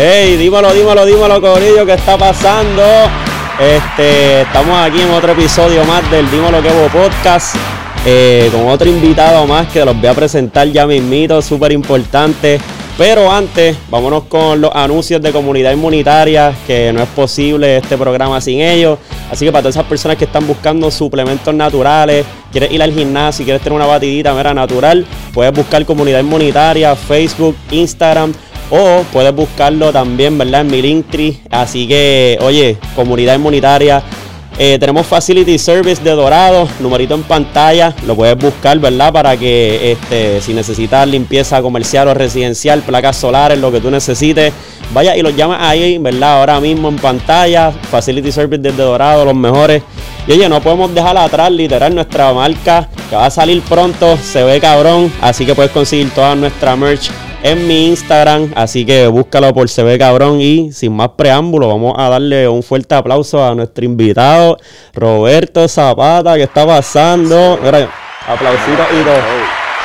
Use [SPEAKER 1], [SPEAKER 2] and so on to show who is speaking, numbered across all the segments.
[SPEAKER 1] Hey, dímelo, dímelo, dímelo, Corillo, ¿qué está pasando? Este, estamos aquí en otro episodio más del Dímelo que podcast. eh, con otro invitado más que los voy a presentar ya mismito, súper importante. Pero antes, vámonos con los anuncios de comunidad inmunitaria, que no es posible este programa sin ellos. Así que para todas esas personas que están buscando suplementos naturales, quieres ir al gimnasio, quieres tener una batidita mera natural, puedes buscar comunidad inmunitaria, Facebook, Instagram o puedes buscarlo también, ¿verdad? En mi Linktree. Así que, oye, comunidad inmunitaria. Eh, tenemos Facility Service de Dorado, numerito en pantalla, lo puedes buscar, ¿verdad? Para que este, si necesitas limpieza comercial o residencial, placas solares, lo que tú necesites, vaya y los llamas ahí, ¿verdad? Ahora mismo en pantalla, Facility Service desde Dorado, los mejores. Y oye, no podemos dejar atrás, literal, nuestra marca que va a salir pronto, se ve cabrón, así que puedes conseguir toda nuestra merch en mi Instagram, así que búscalo por Se Ve Cabrón y sin más preámbulo, vamos a darle un fuerte aplauso a nuestro invitado, Roberto Zapata, que está pasando. Mira, aplausitos y todo.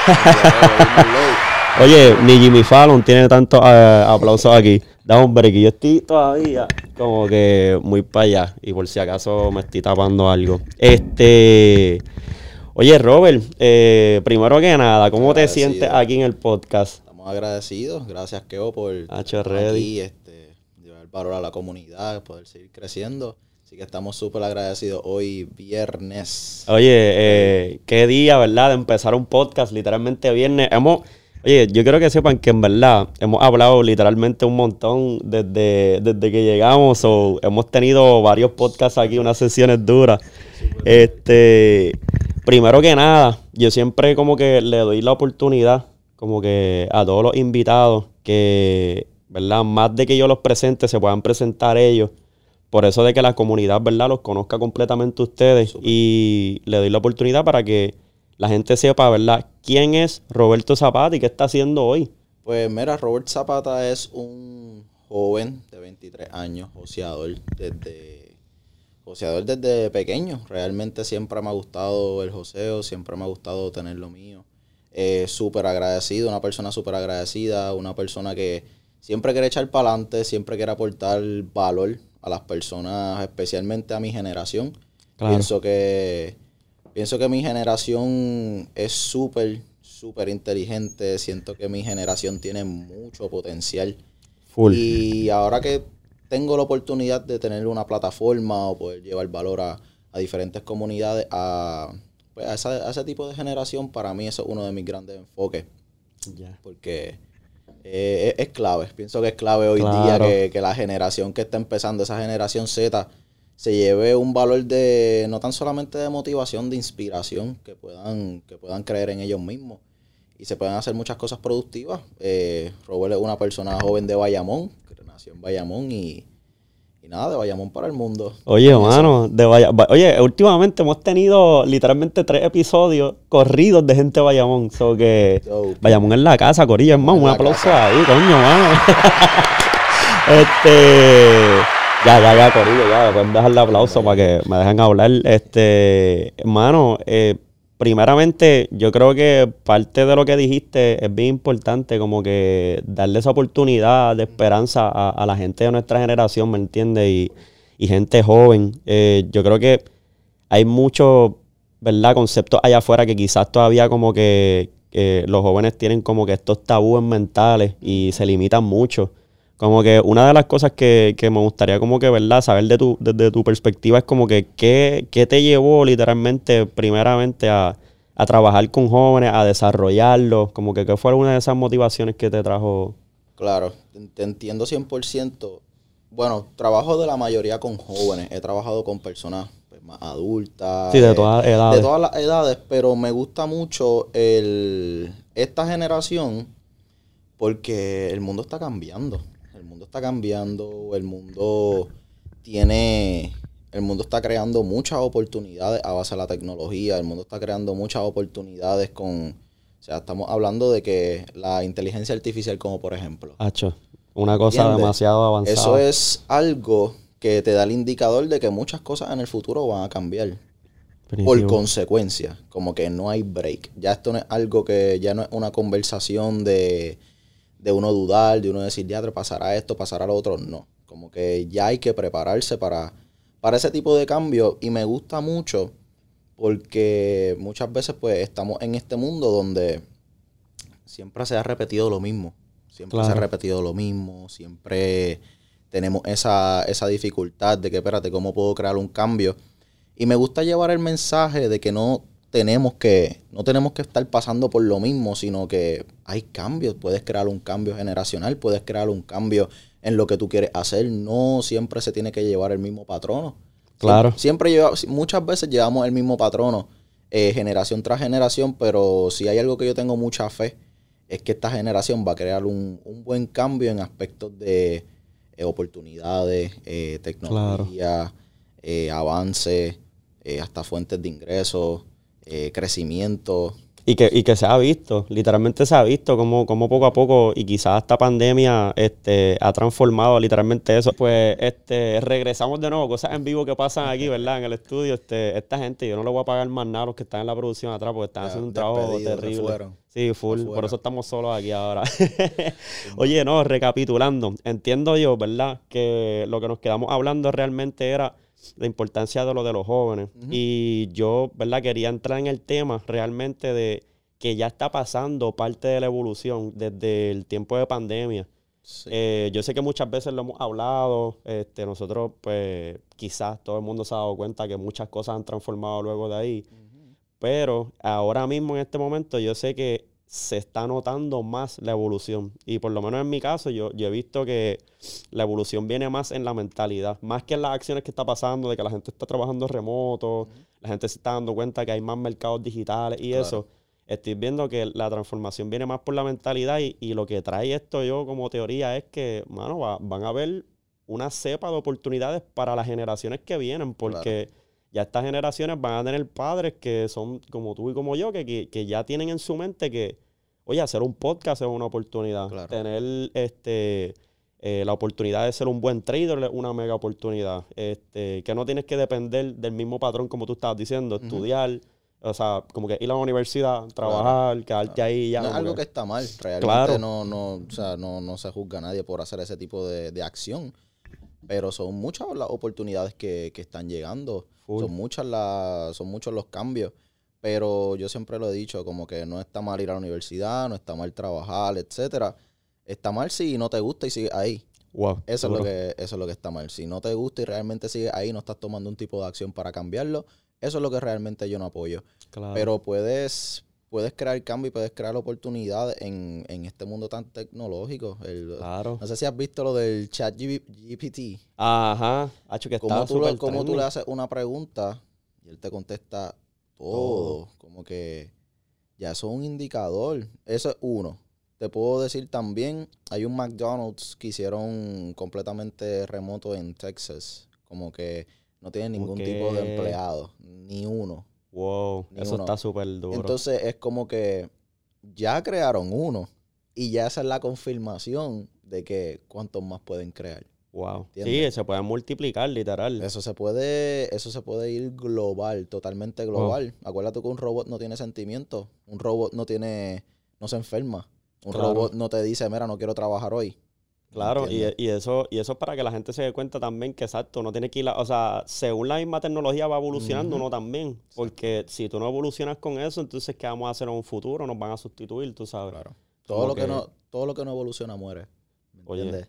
[SPEAKER 1] Oye, ni Jimmy Fallon tiene tantos eh, aplausos aquí. Da un break. Yo estoy todavía como que muy para allá. Y por si acaso me estoy tapando algo. Este. Oye, Robert, eh, primero que nada, ¿cómo te sientes aquí en el podcast?
[SPEAKER 2] Estamos agradecidos. Gracias, Keo, por
[SPEAKER 1] Hacho,
[SPEAKER 2] estar aquí, este, llevar valor a la comunidad, poder seguir creciendo. Así que estamos súper agradecidos hoy, viernes.
[SPEAKER 1] Oye, eh, qué día, ¿verdad? De empezar un podcast, literalmente viernes. Hemos, oye, yo quiero que sepan que en verdad hemos hablado literalmente un montón desde, desde que llegamos. o hemos tenido varios podcasts aquí, unas sesiones duras. Este, primero que nada, yo siempre como que le doy la oportunidad, como que a todos los invitados, que, ¿verdad? Más de que yo los presente, se puedan presentar ellos. Por eso de que la comunidad, ¿verdad? Los conozca completamente ustedes. Y le doy la oportunidad para que la gente sepa, ¿verdad? ¿Quién es Roberto Zapata y qué está haciendo hoy?
[SPEAKER 2] Pues mira, Robert Zapata es un joven de 23 años, joseador desde, joseador desde pequeño. Realmente siempre me ha gustado el joseo, siempre me ha gustado tener lo mío. Eh, súper agradecido, una persona súper agradecida, una persona que siempre quiere echar para adelante, siempre quiere aportar valor a las personas, especialmente a mi generación.
[SPEAKER 1] Claro.
[SPEAKER 2] Pienso que pienso que mi generación es súper, súper inteligente. Siento que mi generación tiene mucho potencial.
[SPEAKER 1] Full.
[SPEAKER 2] Y ahora que tengo la oportunidad de tener una plataforma o poder llevar valor a, a diferentes comunidades, a, pues, a, esa- a ese tipo de generación, para mí eso es uno de mis grandes enfoques. Porque eh, es, es clave. Pienso que es clave hoy día que, que la generación que está empezando, esa generación Z, se lleve un valor de no tan solamente de motivación, de inspiración, que puedan, que puedan creer en ellos mismos y se puedan hacer muchas cosas productivas. Eh, Robert es una persona joven de Bayamón, que nació en Bayamón y, y nada, de Bayamón para el mundo.
[SPEAKER 1] Oye,
[SPEAKER 2] Eso.
[SPEAKER 1] mano, de Vaya- Va- oye, últimamente hemos tenido literalmente tres episodios corridos de gente de Bayamón. So que
[SPEAKER 2] Dope.
[SPEAKER 1] Bayamón en la casa, más,
[SPEAKER 2] En
[SPEAKER 1] un
[SPEAKER 2] la
[SPEAKER 1] aplauso
[SPEAKER 2] casa.
[SPEAKER 1] ahí, coño, mano. este, ya, ya, ya, Corillo, ya, pueden dejar el aplauso para que me dejen hablar. Este, hermano, eh, primeramente, yo creo que parte de lo que dijiste es bien importante, como que darle esa oportunidad de esperanza a, la gente de nuestra generación, ¿me entiendes? Y, y gente joven. Eh, yo creo que hay muchos, ¿verdad? Conceptos allá afuera que quizás todavía como que los jóvenes tienen como que estos tabúes mentales y se limitan mucho. Como que una de las cosas que, que me gustaría como que, ¿verdad? Saber de tu, desde tu perspectiva es como que ¿qué, qué te llevó literalmente primeramente a, a trabajar con jóvenes, a desarrollarlos? Como que qué fue una de esas motivaciones que te trajo.
[SPEAKER 2] Claro, te- entiendo 100%. Bueno, trabajo de la mayoría con jóvenes. He trabajado con personas pues, más adultas.
[SPEAKER 1] Sí, de
[SPEAKER 2] eh,
[SPEAKER 1] todas edades.
[SPEAKER 2] De todas las edades, pero me gusta mucho el, esta generación porque el mundo está cambiando. Mundo está cambiando, el mundo tiene, el mundo está creando muchas oportunidades a base de la tecnología, el mundo está creando muchas oportunidades con, o sea, estamos hablando de que la inteligencia artificial como por ejemplo.
[SPEAKER 1] Hacho, una cosa
[SPEAKER 2] ¿Entiendes?
[SPEAKER 1] demasiado avanzada.
[SPEAKER 2] Eso es algo que te da el indicador de que muchas cosas en el futuro van a cambiar. Por consecuencia, como que no hay break. Ya esto no es algo que ya no es una conversación de, de uno dudar, de uno decir, ya, pasará esto, pasará lo otro. No, como que ya hay que prepararse para, para ese tipo de cambio y me gusta mucho porque muchas veces pues estamos en este mundo donde siempre se ha repetido lo mismo, siempre se ha repetido lo mismo, siempre tenemos esa, esa dificultad de que, espérate, ¿cómo puedo crear un cambio? Y me gusta llevar el mensaje de que no tenemos que, no tenemos que estar pasando por lo mismo, sino que hay cambios. Puedes crear un cambio generacional, puedes crear un cambio en lo que tú quieres hacer. No siempre se tiene que llevar el mismo patrono.
[SPEAKER 1] Claro.
[SPEAKER 2] Siempre, lleva, muchas veces llevamos el mismo patrono, eh, generación tras generación, pero si hay algo que yo tengo mucha fe, es que esta generación va a crear un, buen cambio en aspectos de eh, oportunidades, eh, tecnología, avance, hasta fuentes de ingresos. Eh, crecimiento.
[SPEAKER 1] Y que, y que se ha visto, literalmente se ha visto como, como poco a poco, y quizás esta pandemia este, ha transformado literalmente eso. Pues este, regresamos de nuevo, cosas en vivo que pasan aquí, ¿verdad? En el estudio, este, esta gente, yo no le voy a pagar más nada a los que están en la producción atrás, porque están haciendo un trabajo terrible. Sí, full, por eso estamos solos aquí ahora. Oye, no, recapitulando, entiendo yo, ¿verdad? Que lo que nos quedamos hablando realmente era la importancia de lo de los jóvenes. Y yo, ¿verdad? Quería entrar en el tema realmente de que ya está pasando parte de la evolución desde el tiempo de pandemia. Eh, yo sé que muchas veces lo hemos hablado, este, nosotros pues quizás todo el mundo se ha dado cuenta que muchas cosas han transformado luego de ahí, pero ahora mismo en este momento yo sé que se está notando más la evolución. Y por lo menos en mi caso, yo, he visto que la evolución viene más en la mentalidad, más que en las acciones que está pasando, de que la gente está trabajando remoto, la gente se está dando cuenta que hay más mercados digitales y eso. Estoy viendo que la transformación viene más por la mentalidad y, lo que trae esto yo como teoría es que, mano, van a haber una cepa de oportunidades para las generaciones que vienen, porque ya estas generaciones van a tener padres que son como tú y como yo, que, que, ya tienen en su mente que, oye, hacer un podcast es una oportunidad. Tener este eh, la oportunidad de ser un buen trader es una mega oportunidad. Este, que no tienes que depender del mismo patrón como tú estabas diciendo, estudiar. O sea, como que ir a la universidad, trabajar, quedarte ahí ya.
[SPEAKER 2] No es algo que, está mal. Realmente no, no, o sea, no, no se juzga a nadie por hacer ese tipo de, de acción. Pero son muchas las oportunidades que, que están llegando. Son muchas las, son muchos los cambios. Pero yo siempre lo he dicho, como que no está mal ir a la universidad, no está mal trabajar, etcétera. Está mal si no te gusta y sigues ahí.
[SPEAKER 1] Wow,
[SPEAKER 2] eso, es lo que, eso es lo que está mal. Si no te gusta y realmente sigues ahí, no estás tomando un tipo de acción para cambiarlo, eso es lo que realmente yo no apoyo. Pero puedes, puedes crear cambio y puedes crear oportunidades en, en este mundo tan tecnológico.
[SPEAKER 1] claro.
[SPEAKER 2] No sé si has visto lo del chat GPT.
[SPEAKER 1] Ajá. Hacho que
[SPEAKER 2] ¿Cómo, tú, ¿Cómo tú le haces una pregunta y él te contesta todo? Como que ya eso es un indicador. Eso es uno. Te puedo decir también, hay un McDonald's que hicieron completamente remoto en Texas. Como que no tiene ningún tipo de empleado, ni uno.
[SPEAKER 1] Wow, eso está súper duro.
[SPEAKER 2] Entonces es como que ya crearon uno y ya esa es la confirmación de que cuántos más pueden crear.
[SPEAKER 1] Wow. Sí, se puede multiplicar, literal.
[SPEAKER 2] Eso se puede, eso se puede ir global, totalmente global. Acuérdate que un robot no tiene sentimientos, un robot no tiene, no se enferma. Un robot no te dice, mira, no quiero trabajar hoy.
[SPEAKER 1] Claro, y, eso, y eso es para que la gente se dé cuenta también que exacto, no tiene que ir, o sea, según la misma tecnología va evolucionando, uno también. Porque si tú no evolucionas con eso, entonces ¿qué vamos a hacer en un futuro? Nos van a sustituir, tú sabes. Claro.
[SPEAKER 2] Todo lo que, no, todo lo que no evoluciona muere. Oye,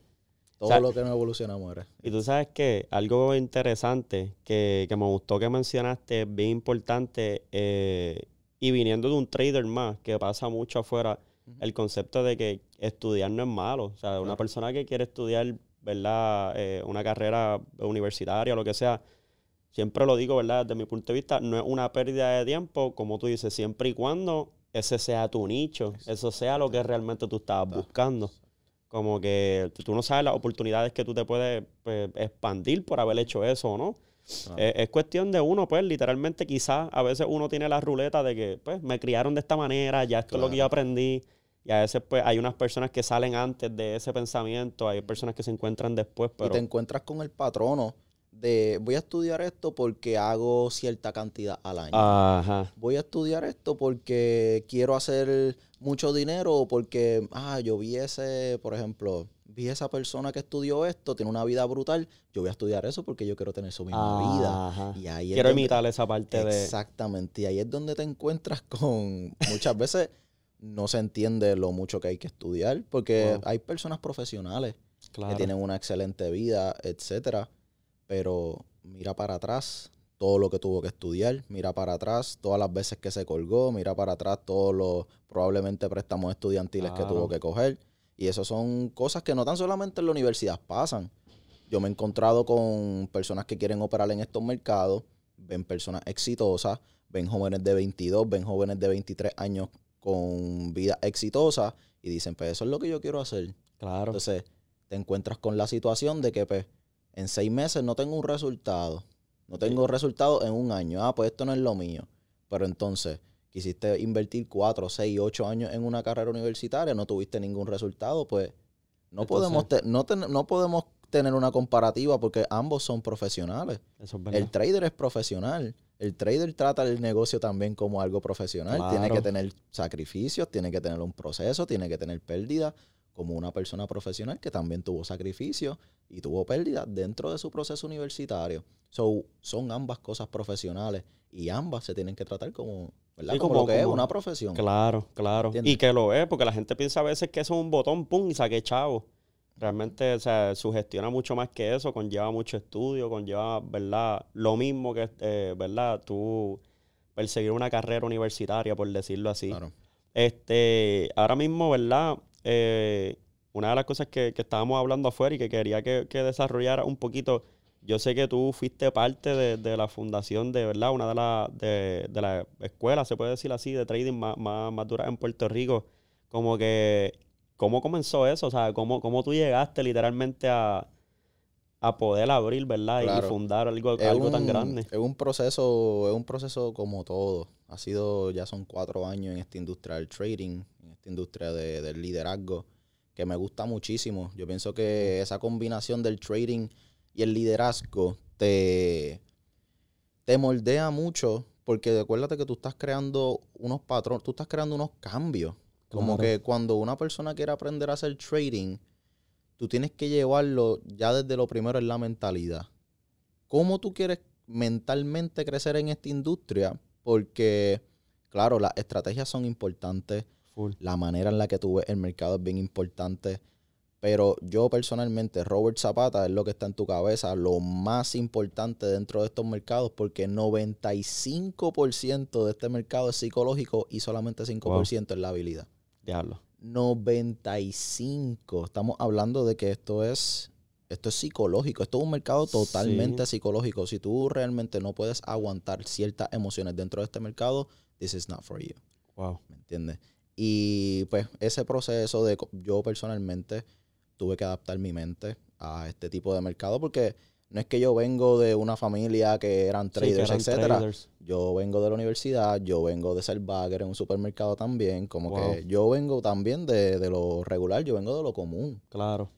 [SPEAKER 2] todo lo que no evoluciona muere.
[SPEAKER 1] Y tú sabes que algo interesante que, me gustó que mencionaste, bien importante, eh, y viniendo de un trader más, que pasa mucho afuera, el concepto de que estudiar no es malo. O sea, una persona que quiere estudiar, ¿verdad? Eh, una carrera universitaria o lo que sea, siempre lo digo, ¿verdad? Desde mi punto de vista, no es una pérdida de tiempo, como tú dices, siempre y cuando ese sea tu nicho, eso sea lo que realmente tú estabas buscando. Como que tú no sabes las oportunidades que tú te puedes pues, expandir por haber hecho eso o no. Es, cuestión de uno, pues, literalmente quizás a veces uno tiene la ruleta de que, pues, me criaron de esta manera, ya esto es lo que yo aprendí. Y a veces, pues, hay unas personas que salen antes de ese pensamiento, hay personas que se encuentran después, pero...
[SPEAKER 2] Y te encuentras con el patrono de voy a estudiar esto porque hago cierta cantidad al año.
[SPEAKER 1] Ajá.
[SPEAKER 2] Voy a estudiar esto porque quiero hacer mucho dinero o porque, ah, yo vi ese, por ejemplo, vi esa persona que estudió esto, tiene una vida brutal, yo voy a estudiar eso porque yo quiero tener su misma vida. Y ahí es
[SPEAKER 1] Quiero
[SPEAKER 2] donde-
[SPEAKER 1] imitar esa parte de.
[SPEAKER 2] Exactamente. Y ahí es donde te encuentras con. Muchas veces no se entiende lo mucho que hay que estudiar. Porque
[SPEAKER 1] Wow.
[SPEAKER 2] hay personas profesionales
[SPEAKER 1] Claro.
[SPEAKER 2] que tienen una excelente vida, etcétera. Pero mira para atrás todo lo que tuvo que estudiar. Mira para atrás todas las veces que se colgó. Mira para atrás todos los probablemente préstamos estudiantiles que tuvo que coger. Y eso son cosas que no tan solamente en la universidad pasan. Yo me he encontrado con personas que quieren operar en estos mercados, ven personas exitosas, ven jóvenes de 22, ven jóvenes de 23 años con vida exitosa y dicen, pues eso es lo que yo quiero hacer.
[SPEAKER 1] Claro.
[SPEAKER 2] Entonces te encuentras con la situación de que pues, en seis meses no tengo un resultado, no tengo resultado en un año, ah, pues esto no es lo mío. Pero entonces quisiste invertir cuatro, seis, ocho años en una carrera universitaria, no tuviste ningún resultado, pues no,
[SPEAKER 1] Entonces-
[SPEAKER 2] podemos, te- no, ten- no podemos tener una comparativa porque ambos son profesionales.
[SPEAKER 1] Eso es verdad.
[SPEAKER 2] El trader es profesional. El trader trata el negocio también como algo profesional. Tiene que tener sacrificios, tiene que tener un proceso, tiene que tener pérdida, como una persona profesional que también tuvo sacrificios y tuvo pérdida dentro de su proceso universitario. So, son ambas cosas profesionales y ambas se tienen que tratar como, ¿verdad?
[SPEAKER 1] Sí,
[SPEAKER 2] como,
[SPEAKER 1] como-
[SPEAKER 2] lo que es una profesión.
[SPEAKER 1] Claro, claro.
[SPEAKER 2] ¿Entiendes?
[SPEAKER 1] Y que lo es, porque la gente piensa a veces que eso es un botón, pum, y saqué chavo. Realmente, o sea, sugestiona mucho más que eso, conlleva mucho estudio, conlleva, ¿verdad? Lo mismo que, eh, ¿verdad? Tú perseguir una carrera universitaria, por decirlo así.
[SPEAKER 2] Claro.
[SPEAKER 1] Este, ahora mismo, ¿verdad? Eh, una de las cosas que, que estábamos hablando afuera y que quería que, que desarrollara un poquito, yo sé que tú fuiste parte de, de la fundación de, ¿verdad? Una de las de, de la escuelas, se puede decir así, de trading más, más, más en Puerto Rico. Como que, ¿cómo comenzó eso? O sea, ¿cómo, cómo tú llegaste literalmente a, a poder abrir, ¿verdad? Y-
[SPEAKER 2] Claro.
[SPEAKER 1] Y fundar algo, algo tan grande.
[SPEAKER 2] Es un proceso, es un proceso como todo. Ha sido, ya son cuatro años en esta industria del trading, en esta industria de- del liderazgo, que me gusta muchísimo. Yo pienso que esa combinación del trading y el liderazgo te, te moldea mucho, porque acuérdate que tú estás creando unos patrones, tú estás creando unos cambios. Como
[SPEAKER 1] Claro.
[SPEAKER 2] que cuando una persona quiere aprender a hacer trading, tú tienes que llevarlo ya desde lo primero en la mentalidad. ¿Cómo tú quieres mentalmente crecer en esta industria? Porque, claro, las estrategias son importantes,
[SPEAKER 1] Full.
[SPEAKER 2] la manera en la que tú ves el mercado es bien importante, pero yo personalmente, Robert Zapata es lo que está en tu cabeza, lo más importante dentro de estos mercados, porque 95% de este mercado es psicológico y solamente 5% es la habilidad.
[SPEAKER 1] Diablo.
[SPEAKER 2] 95. Estamos hablando de que esto es esto es psicológico, esto es un mercado totalmente psicológico. Si tú realmente no puedes aguantar ciertas emociones dentro de este mercado, this is not for you,
[SPEAKER 1] Wow.
[SPEAKER 2] ¿me entiendes? Y pues ese proceso de yo personalmente tuve que adaptar mi mente a este tipo de mercado porque no es que yo vengo de una familia que eran
[SPEAKER 1] Sí,
[SPEAKER 2] traders,
[SPEAKER 1] eran
[SPEAKER 2] etcétera. Yo vengo de la universidad, yo vengo de ser bagger en un supermercado también, como
[SPEAKER 1] Wow.
[SPEAKER 2] que yo vengo también de, de lo regular, yo vengo de lo común.
[SPEAKER 1] Claro.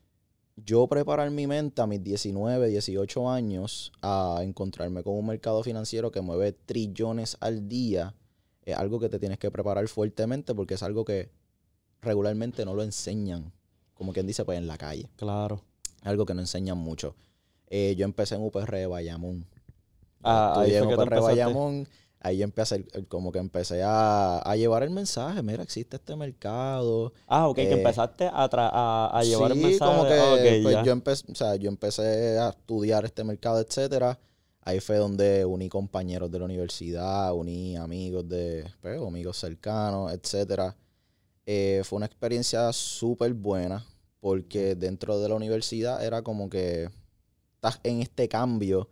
[SPEAKER 2] Yo preparar mi mente a mis 19, 18 años a encontrarme con un mercado financiero que mueve trillones al día, es algo que te tienes que preparar fuertemente porque es algo que regularmente no lo enseñan, como quien dice, pues en la calle.
[SPEAKER 1] Claro.
[SPEAKER 2] Algo que no enseñan mucho. Eh, yo empecé en UPR de Bayamón.
[SPEAKER 1] Ah, ahí
[SPEAKER 2] en UPR
[SPEAKER 1] empezaste.
[SPEAKER 2] Bayamón. Ahí empecé, el- el- como que empecé a, a llevar el mensaje. Mira, existe este mercado.
[SPEAKER 1] Ah, ok, que
[SPEAKER 2] Eh,
[SPEAKER 1] empezaste a, tra- a, a llevar el
[SPEAKER 2] Sí,
[SPEAKER 1] mensaje.
[SPEAKER 2] como que
[SPEAKER 1] de-
[SPEAKER 2] pues, yo, empecé, o sea, yo empecé a estudiar este mercado, etcétera. Ahí fue donde uní compañeros de la universidad, uní amigos de, pues, amigos cercanos, etcétera. Eh, fue una experiencia súper buena porque dentro de la universidad era como que estás en este cambio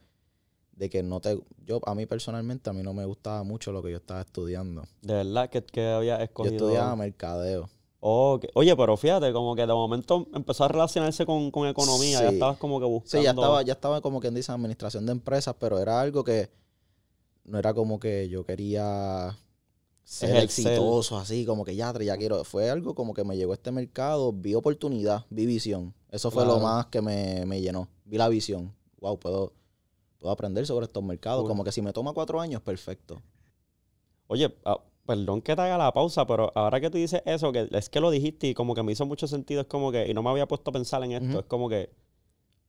[SPEAKER 2] de que no te... Yo, a mí personalmente, a mí no me gustaba mucho lo que yo estaba estudiando.
[SPEAKER 1] De verdad que, que había
[SPEAKER 2] Yo
[SPEAKER 1] escogido.
[SPEAKER 2] estudiaba mercadeo.
[SPEAKER 1] Ok. Oye, pero fíjate, como que de momento empezó a relacionarse con, con economía. Ya estabas como que buscando.
[SPEAKER 2] Sí, ya estaba, ya estaba como quien dice administración de empresas, pero era algo que no era como que yo quería ser exitoso, así como que ya, ya quiero. Fue algo como que me llegó a este mercado, vi oportunidad, vi visión. Eso fue lo más que me, me llenó. Vi la visión. Wow, puedo, puedo aprender sobre estos mercados. Como que si me toma cuatro años, perfecto.
[SPEAKER 1] Oye, ah, perdón que te haga la pausa, pero ahora que tú dices eso, que es que lo dijiste y como que me hizo mucho sentido, es como que, y no me había puesto a pensar en esto, es como que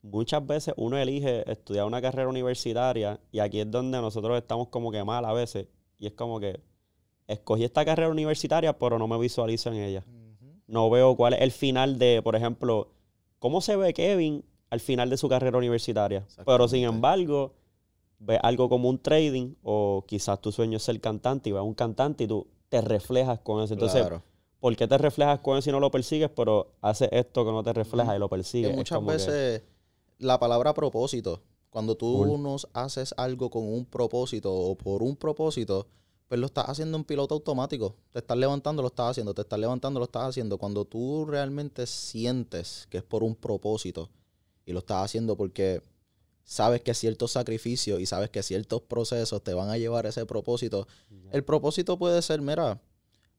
[SPEAKER 1] muchas veces uno elige estudiar una carrera universitaria y aquí es donde nosotros estamos como que mal a veces, y es como que escogí esta carrera universitaria, pero no me visualizo en ella. No veo cuál es el final de, por ejemplo, cómo se ve Kevin al final de su carrera universitaria. Pero sin embargo, ves algo como un trading o quizás tu sueño es ser cantante y ves a un cantante y tú te reflejas con eso. Entonces,
[SPEAKER 2] Claro.
[SPEAKER 1] ¿por qué te reflejas con eso y no lo persigues, pero haces esto que no te refleja y lo persigues?
[SPEAKER 2] Que muchas
[SPEAKER 1] que-
[SPEAKER 2] veces la palabra propósito, cuando tú
[SPEAKER 1] Cool.
[SPEAKER 2] nos haces algo con un propósito o por un propósito, pues lo estás haciendo en piloto automático. Te estás levantando, lo estás haciendo, te estás levantando, lo estás haciendo. Cuando tú realmente sientes que es por un propósito y lo estás haciendo porque sabes que ciertos sacrificios y sabes que ciertos procesos te van a llevar a ese propósito, el propósito puede ser, mira,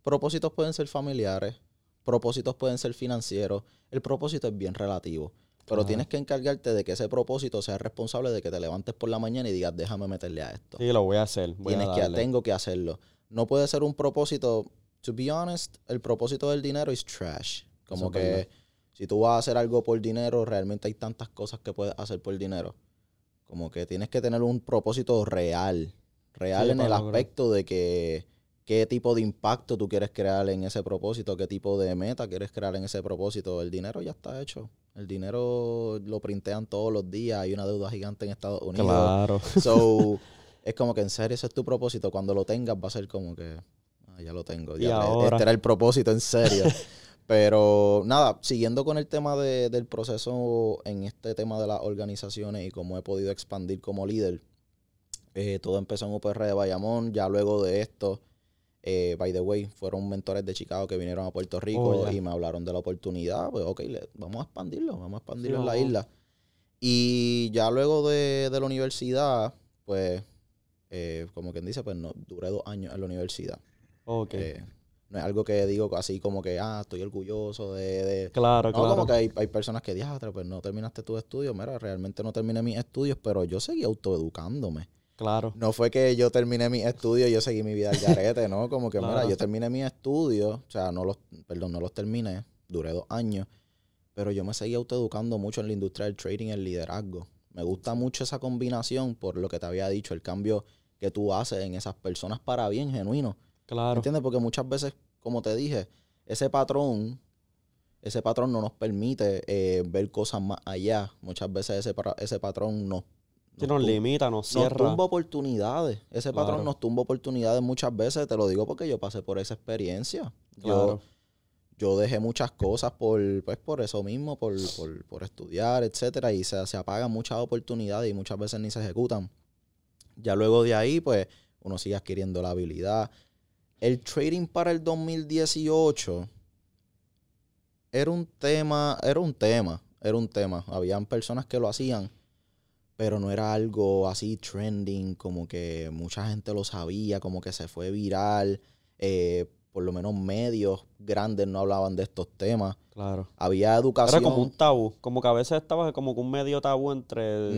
[SPEAKER 2] propósitos pueden ser familiares, propósitos pueden ser financieros, el propósito es bien relativo. Pero tienes que encargarte de que ese propósito sea responsable de que te levantes por la mañana y digas, déjame meterle a esto.
[SPEAKER 1] Sí, lo voy a hacer. Voy
[SPEAKER 2] Tienes
[SPEAKER 1] a
[SPEAKER 2] que, tengo que hacerlo. No puede ser un propósito, to be honest, el propósito del dinero es trash. Como
[SPEAKER 1] Eso
[SPEAKER 2] que
[SPEAKER 1] verdad.
[SPEAKER 2] si tú vas a hacer algo por dinero, realmente hay tantas cosas que puedes hacer por dinero. Como que tienes que tener un propósito real. Real
[SPEAKER 1] Sí,
[SPEAKER 2] en el
[SPEAKER 1] lograr.
[SPEAKER 2] aspecto de que qué tipo de impacto tú quieres crear en ese propósito, qué tipo de meta quieres crear en ese propósito. El dinero ya está hecho. El dinero lo printean todos los días. Hay una deuda gigante en Estados Unidos.
[SPEAKER 1] Claro.
[SPEAKER 2] So, es como que en serio ese es tu propósito. Cuando lo tengas va a ser como que, ah, ya lo tengo. Ya,
[SPEAKER 1] ahora.
[SPEAKER 2] Este era el propósito, en serio. Pero nada, siguiendo con el tema de- del proceso en este tema de las organizaciones y cómo he podido expandir como líder, eh, todo empezó en UPR de Bayamón. Ya luego de esto, eh, by the way, fueron mentores de Chicago que vinieron a Puerto Rico
[SPEAKER 1] Oh,
[SPEAKER 2] y me hablaron de la oportunidad. Pues ok, le- vamos a expandirlo, vamos a expandirlo
[SPEAKER 1] Sí,
[SPEAKER 2] en la
[SPEAKER 1] vamos.
[SPEAKER 2] isla. Y ya luego de, de la universidad, pues, eh, como quien dice, pues no, duré dos años en la universidad.
[SPEAKER 1] Ok.
[SPEAKER 2] Eh, no es algo que digo así como que, ah, estoy orgulloso de... de-
[SPEAKER 1] claro,
[SPEAKER 2] No,
[SPEAKER 1] claro.
[SPEAKER 2] como que hay, hay personas que, diastre, pues no terminaste tus estudios. Mira, realmente no terminé mis estudios, pero yo seguí autoeducándome.
[SPEAKER 1] Claro.
[SPEAKER 2] No fue que yo terminé mis estudios y yo seguí mi vida al garete, ¿no? Como que, mira, yo terminé mis estudios, o sea, no los, perdón, no los terminé, duré dos años, pero yo me seguí autoeducando mucho en la industria del trading y el liderazgo. Me gusta mucho esa combinación por lo que te había dicho, el cambio que tú haces en esas personas para bien, genuino.
[SPEAKER 1] Claro.
[SPEAKER 2] ¿Entiendes? Porque muchas veces, como te dije, ese patrón, ese patrón no nos permite eh, ver cosas más allá. Muchas veces ese patrón nos,
[SPEAKER 1] Nos
[SPEAKER 2] tum-
[SPEAKER 1] limita, nos
[SPEAKER 2] nos
[SPEAKER 1] cierra.
[SPEAKER 2] tumba oportunidades. Ese
[SPEAKER 1] Claro.
[SPEAKER 2] patrón nos tumba oportunidades muchas veces. Te lo digo porque yo pasé por esa experiencia.
[SPEAKER 1] Claro.
[SPEAKER 2] Yo, yo dejé muchas cosas por, pues, por eso mismo, por, por, por estudiar, etcétera, y se, se apagan muchas oportunidades y muchas veces ni se ejecutan. Ya luego de ahí, pues, uno sigue adquiriendo la habilidad. El trading para el 2018 era un tema, era un tema, era un tema. Habían personas que lo hacían, pero no era algo así trending, como que mucha gente lo sabía, como que se fue viral. eh, por lo menos medios grandes no hablaban de estos temas.
[SPEAKER 1] Claro.
[SPEAKER 2] Había educación.
[SPEAKER 1] Era como un tabú, como que a veces estaba como que un medio tabú entre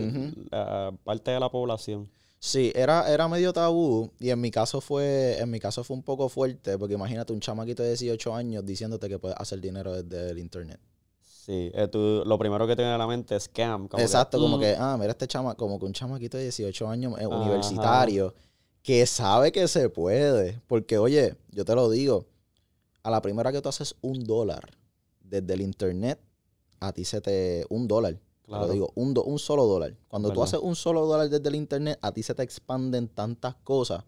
[SPEAKER 1] la parte de la población.
[SPEAKER 2] Sí, era, era medio tabú y en mi caso fue en mi caso fue un poco fuerte porque imagínate un chamaquito de 18 años diciéndote que puedes hacer dinero desde el internet.
[SPEAKER 1] Sí, eh, tú- lo primero que te viene a la mente es scam. como que,
[SPEAKER 2] Exacto, como
[SPEAKER 1] mm,
[SPEAKER 2] que, ah, mira este chama, como que un chamaquito de 18 años eh, universitario que sabe que se puede. Porque, oye, yo te lo digo, a la primera que tú haces un dólar desde el internet, a ti se te. Un dólar. Te
[SPEAKER 1] Claro.
[SPEAKER 2] lo digo, un, do- un solo dólar. Cuando tú haces un solo dólar desde el internet, a ti se te expanden tantas cosas.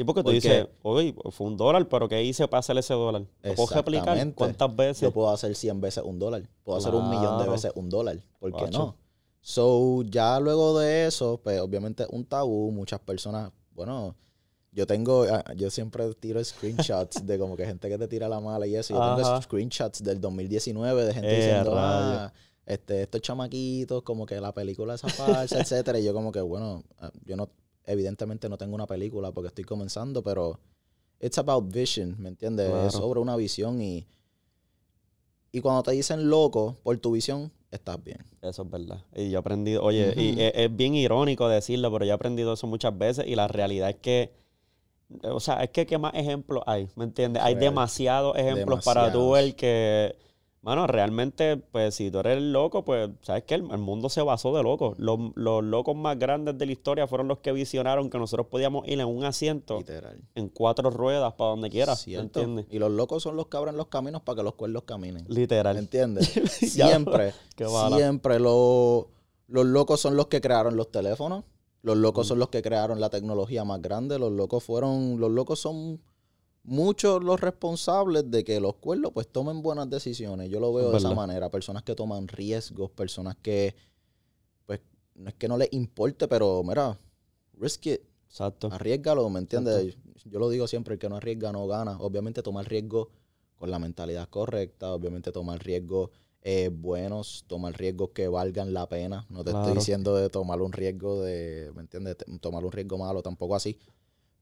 [SPEAKER 1] Sí, porque tú
[SPEAKER 2] Porque-
[SPEAKER 1] dices, oye, fue un dólar, pero ¿qué hice para hacer ese dólar? ¿Lo puedo replicar? ¿Cuántas veces?
[SPEAKER 2] Yo puedo hacer 100 veces un dólar. Puedo hacer un millón de veces un dólar. ¿Por qué no? So, ya luego de eso, pues obviamente un tabú. Muchas personas, bueno, yo tengo, ah, yo siempre tiro screenshots de como que gente que te tira la mala y eso. Yo tengo
[SPEAKER 1] Ajá.
[SPEAKER 2] screenshots del 2019 de gente
[SPEAKER 1] Eh,
[SPEAKER 2] diciendo, ah, este, estos chamaquitos, como que la película esa falsa, etcétera. Y yo como que, bueno, ah, yo no, evidentemente no tengo una película porque estoy comenzando, pero it's about vision, ¿me entiendes? Es
[SPEAKER 1] Claro.
[SPEAKER 2] sobre una visión y, y cuando te dicen loco por tu visión, estás bien.
[SPEAKER 1] Eso es verdad. Y yo he aprendido, oye, y es, es bien irónico decirlo, pero yo he aprendido eso muchas veces y la realidad es que, o sea, es que qué más ejemplos hay, ¿me entiendes? Hay demasiados ejemplos para tú el que, mano, realmente, pues si tú eres el loco, pues, ¿sabes qué? El, el mundo se basó de locos. Los, los locos más grandes de la historia fueron los que visionaron que nosotros podíamos ir en un asiento,
[SPEAKER 2] Literal.
[SPEAKER 1] en cuatro ruedas, para donde quieras, ¿me
[SPEAKER 2] Cierto.
[SPEAKER 1] entiendes?
[SPEAKER 2] Y los locos son los que abren los caminos para que los cuerdos caminen. ¿Me
[SPEAKER 1] Literal.
[SPEAKER 2] entiendes? Siempre, siempre lo- los locos son los que crearon los teléfonos. Los locos
[SPEAKER 1] Mm.
[SPEAKER 2] son los que crearon la tecnología más grande. Los locos fueron, los locos son muchos los responsables de que los cuerdos pues tomen buenas decisiones. Yo lo veo de esa manera. Personas que toman riesgos, personas que pues no es que no les importe, pero mira, risk it.
[SPEAKER 1] Exacto.
[SPEAKER 2] Arriesgalo, ¿me entiendes? Yo lo digo siempre, el que no arriesga no gana. Obviamente tomar riesgos con la mentalidad correcta, obviamente tomar riesgos eh, buenos, tomar riesgos que valgan la pena. No te estoy diciendo de tomar un riesgo de, ¿me entiendes? Tomar un riesgo malo, tampoco así.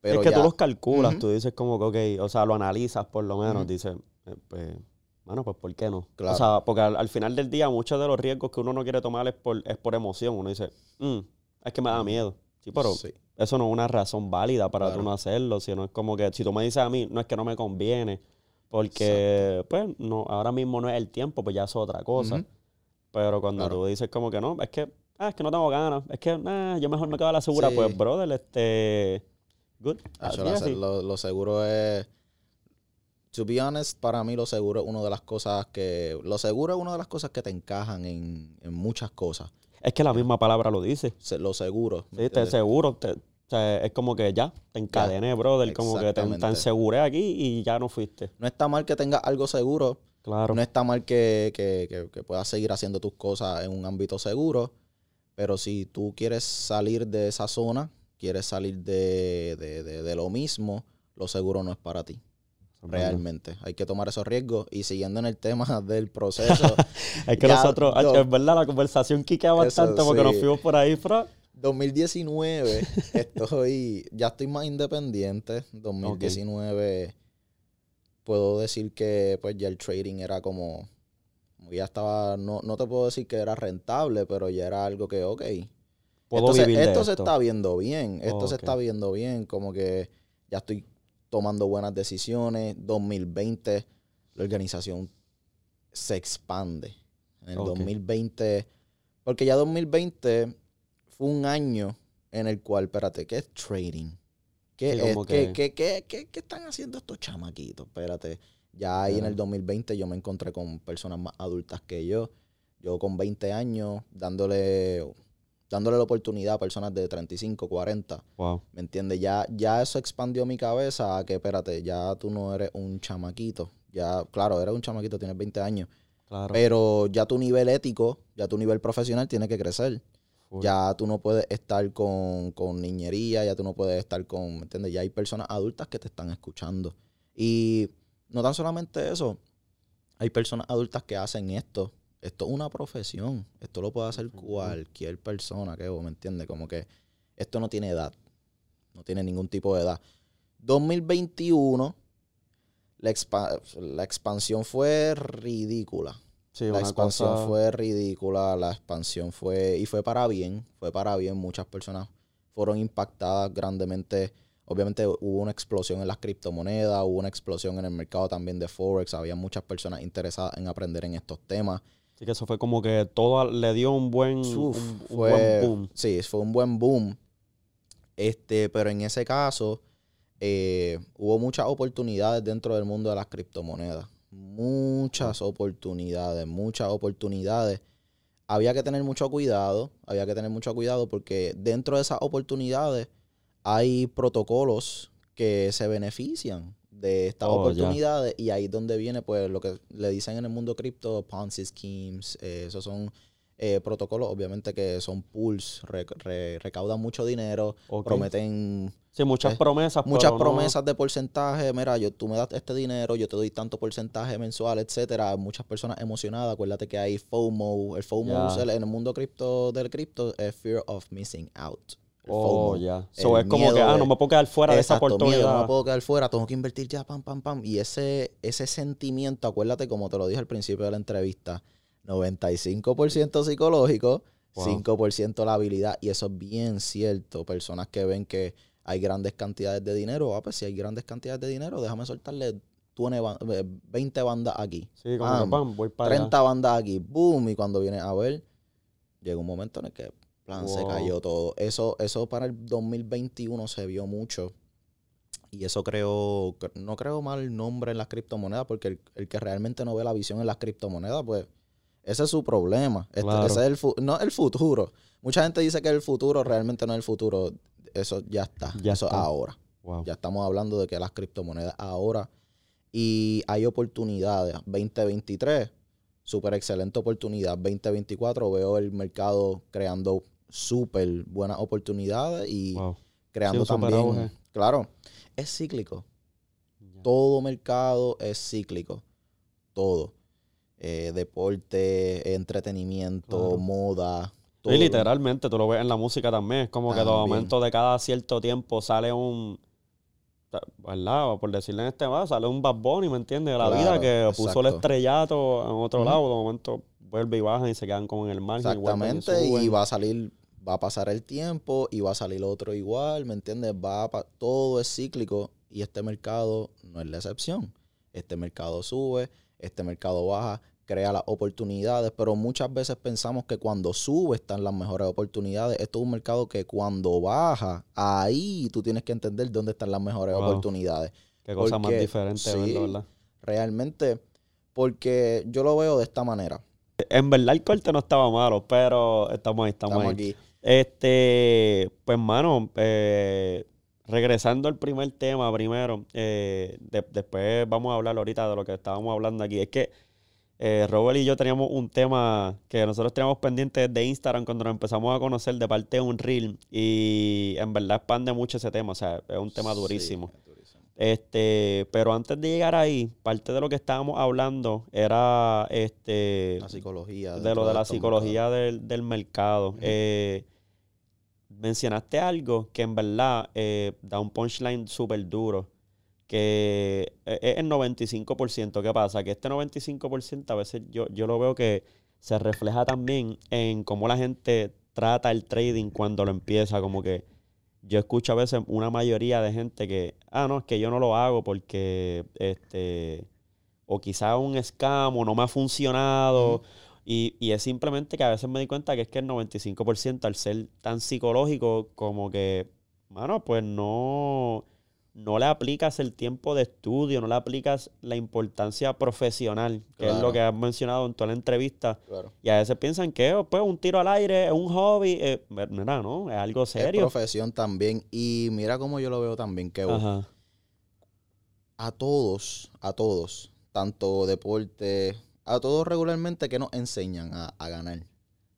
[SPEAKER 2] Pero
[SPEAKER 1] es que
[SPEAKER 2] ya,
[SPEAKER 1] tú los calculas, tú dices como que, ok, o sea, lo analizas por lo menos,
[SPEAKER 2] Ujú.
[SPEAKER 1] dices, eh, pues, bueno, pues ¿por qué no?
[SPEAKER 2] Claro.
[SPEAKER 1] O sea, porque al, al final del día muchos de los riesgos que uno no quiere tomar es por, es por emoción. Uno dice, "Mm, es que me da miedo. Sí, pero
[SPEAKER 2] sí,
[SPEAKER 1] eso no es una razón válida para
[SPEAKER 2] Claro.
[SPEAKER 1] tú no hacerlo, sino es como que si tú me dices a mí, no es que no me conviene, porque, pues, no, ahora mismo no es el tiempo, pues ya es otra cosa. Pero cuando
[SPEAKER 2] Claro.
[SPEAKER 1] tú dices como que no, es que, ah, es que no tengo ganas, es que, nah, yo mejor me quedo a la segura,
[SPEAKER 2] Sí.
[SPEAKER 1] pues, brother, este, good. Así.
[SPEAKER 2] lo, lo seguro es... To be honest, para mí lo seguro es una de las cosas que... Lo seguro es una de las cosas que te encajan en, en muchas cosas.
[SPEAKER 1] Es que la misma palabra lo dice.
[SPEAKER 2] Se- Lo seguro. ¿me
[SPEAKER 1] Sí, te
[SPEAKER 2] entiendes?
[SPEAKER 1] seguro. te- o sea, es como que ya, te encadené, brother. Como que te, te aseguré aquí y ya no fuiste.
[SPEAKER 2] No está mal que tengas algo seguro.
[SPEAKER 1] Claro.
[SPEAKER 2] No está mal que, que- que- que puedas seguir haciendo tus cosas en un ámbito seguro. Pero si tú quieres salir de esa zona, quieres salir de, de- de- de lo mismo, lo seguro no es para ti. Realmente. Hay que tomar esos riesgos. Y siguiendo en el tema del proceso,
[SPEAKER 1] Es que
[SPEAKER 2] Ya,
[SPEAKER 1] nosotros,
[SPEAKER 2] no.
[SPEAKER 1] es verdad, la conversación quiquea
[SPEAKER 2] Eso
[SPEAKER 1] bastante porque nos fuimos por ahí, fra.
[SPEAKER 2] 2019, estoy, ya estoy más independiente. 2019, puedo decir que pues ya el trading era como, como ya estaba, no, no te puedo decir que era rentable, pero ya era algo que, ok,
[SPEAKER 1] Puedo
[SPEAKER 2] esto, se,
[SPEAKER 1] vivir de
[SPEAKER 2] esto se
[SPEAKER 1] esto.
[SPEAKER 2] está viendo bien, esto se está viendo bien, como que ya estoy tomando buenas decisiones. 2020, la organización se expande. En el
[SPEAKER 1] Ok.
[SPEAKER 2] 2020, porque ya 2020 fue un año en el cual, espérate, ¿qué es trading? ¿Qué,
[SPEAKER 1] Sí,
[SPEAKER 2] es-
[SPEAKER 1] que-
[SPEAKER 2] qué- qué- qué- qué están haciendo estos chamaquitos? Espérate. Ya ahí en el 2020 yo me encontré con personas más adultas que yo. Yo con 20 años dándole, dándole la oportunidad a personas de 35, 40.
[SPEAKER 1] Wow.
[SPEAKER 2] ¿Me entiendes? Ya, ya eso expandió mi cabeza a que, espérate, ya tú no eres un chamaquito. Ya, claro, eres un chamaquito, tienes 20 años.
[SPEAKER 1] Claro.
[SPEAKER 2] Pero ya tu nivel ético, ya tu nivel profesional tiene que crecer. Ya tú no puedes estar con, con niñería, ya tú no puedes estar con, ¿me entiendes? Ya hay personas adultas que te están escuchando. Y no tan solamente eso, hay personas adultas que hacen esto. Esto es una profesión. Esto lo puede hacer cualquier persona, que ¿me entiendes? Como que esto no tiene edad. No tiene ningún tipo de edad. 2021, la, expa- la expansión fue ridícula.
[SPEAKER 1] Sí,
[SPEAKER 2] La expansión
[SPEAKER 1] cosa-
[SPEAKER 2] fue ridícula, la expansión fue, y fue para bien, fue para bien, muchas personas fueron impactadas grandemente. Obviamente hubo una explosión en las criptomonedas, hubo una explosión en el mercado también de Forex, había muchas personas interesadas en aprender en estos temas.
[SPEAKER 1] Sí, que eso fue como que todo le dio un buen,
[SPEAKER 2] Uf,
[SPEAKER 1] un, un
[SPEAKER 2] fue,
[SPEAKER 1] buen boom.
[SPEAKER 2] Sí, fue un buen boom. Este, pero en ese caso, eh, hubo muchas oportunidades dentro del mundo de las criptomonedas. Muchas oportunidades, muchas oportunidades. Había que tener mucho cuidado, había que tener mucho cuidado porque dentro de esas oportunidades hay protocolos que se benefician de estas
[SPEAKER 1] Oh,
[SPEAKER 2] oportunidades y ahí es donde viene pues lo que le dicen en el mundo cripto Ponzi schemes, eh, esos son eh, protocolos obviamente que son pools, re- re- recaudan mucho dinero, prometen
[SPEAKER 1] Sí, muchas promesas.
[SPEAKER 2] muchas
[SPEAKER 1] pero no-
[SPEAKER 2] promesas de porcentaje, mira, yo, tú me das este dinero, yo te doy tanto porcentaje mensual, etcétera. Muchas personas emocionadas, acuérdate que hay FOMO, el FOMO en el mundo cripto del cripto es fear of missing out.
[SPEAKER 1] Oh, ya. So,
[SPEAKER 2] el
[SPEAKER 1] es como que, ah, no me puedo quedar fuera de esa
[SPEAKER 2] Exacto, miedo,
[SPEAKER 1] oportunidad.
[SPEAKER 2] no me puedo quedar fuera, tengo que invertir ya, pam, pam, pam. Y ese, ese sentimiento, acuérdate como te lo dije al principio de la entrevista, 95% psicológico, 5% la habilidad. Y eso es bien cierto. Personas que ven que hay grandes cantidades de dinero. Ah, pues si hay grandes cantidades de dinero, déjame soltarle 20 bandas aquí.
[SPEAKER 1] Sí, como voy para
[SPEAKER 2] 30 bandas aquí. Boom. Y cuando viene a ver, llega un momento en el que plan se cayó todo. Eso, eso para el 2021 se vio mucho. Y eso creo, no creo mal nombre en las criptomonedas, porque el, el que realmente no ve la visión en las criptomonedas, pues ese es su problema. Este, ese es el no el futuro. Mucha gente dice que el futuro realmente no es el futuro. Eso ya está. Ya eso ahora. Ya estamos hablando de que las criptomonedas ahora y hay oportunidades. 2023, súper excelente oportunidad. 2024 veo el mercado creando súper buenas oportunidades y creando también. Claro, es cíclico. Todo mercado es cíclico. Todo. Eh, deporte, entretenimiento, moda.
[SPEAKER 1] Todo. Y literalmente, tú lo ves en la música también. Es como que de momento de cada cierto tiempo sale un. ¿Verdad? Por decirle en este va, sale un Bad Bunny, ¿me entiendes? De la vida que puso el estrellato en otro lado. De momento vuelve y baja y se quedan como en el mar.
[SPEAKER 2] Exactamente. Y, va a salir va a pasar el tiempo y va a salir otro igual, ¿me entiendes? Va todo es cíclico y este mercado no es la excepción. Este mercado sube, este mercado baja, crea las oportunidades, pero muchas veces pensamos que cuando sube están las mejores oportunidades. Esto es un mercado que cuando baja, ahí tú tienes que entender dónde están las mejores oportunidades.
[SPEAKER 1] Qué cosa más diferente, ¿verdad?
[SPEAKER 2] Realmente, porque yo lo veo de esta manera.
[SPEAKER 1] En verdad el corte no estaba malo, pero estamos ahí, estamos, aquí. Este, pues, mano, eh, regresando al primer tema primero, eh, después vamos a hablar ahorita de lo que estábamos hablando aquí. Es que eh, Robert y yo teníamos un tema que nosotros teníamos pendiente de Instagram cuando nos empezamos a conocer de parte de un reel y en verdad expande mucho ese tema, o sea, es un tema durísimo. Este, pero antes de llegar ahí, parte de lo que estábamos hablando era este
[SPEAKER 2] la psicología
[SPEAKER 1] de lo de la psicología del, mercado. Eh, mencionaste algo que en verdad eh, da un punchline súper duro, que e, es el 95%. ¿Qué pasa? Que este 95% a veces yo, yo lo veo que se refleja también en cómo la gente trata el trading cuando lo empieza, como que yo escucho a veces una mayoría de gente que, ah, no, es que yo no lo hago porque, este, o quizá un scam o no me ha funcionado. y, y, es simplemente que a veces me di cuenta que es que el 95% al ser tan psicológico como que, mano, pues no no le aplicas el tiempo de estudio, no le aplicas la importancia profesional, que es lo que has mencionado en toda la entrevista. Y a veces piensan que oh, pues, un tiro al aire es un hobby. Eh, mira, ¿no? Es algo serio.
[SPEAKER 2] Es profesión también. Y mira cómo yo lo veo también, que a todos, a todos, tanto deporte, a todos regularmente que nos enseñan a, ganar.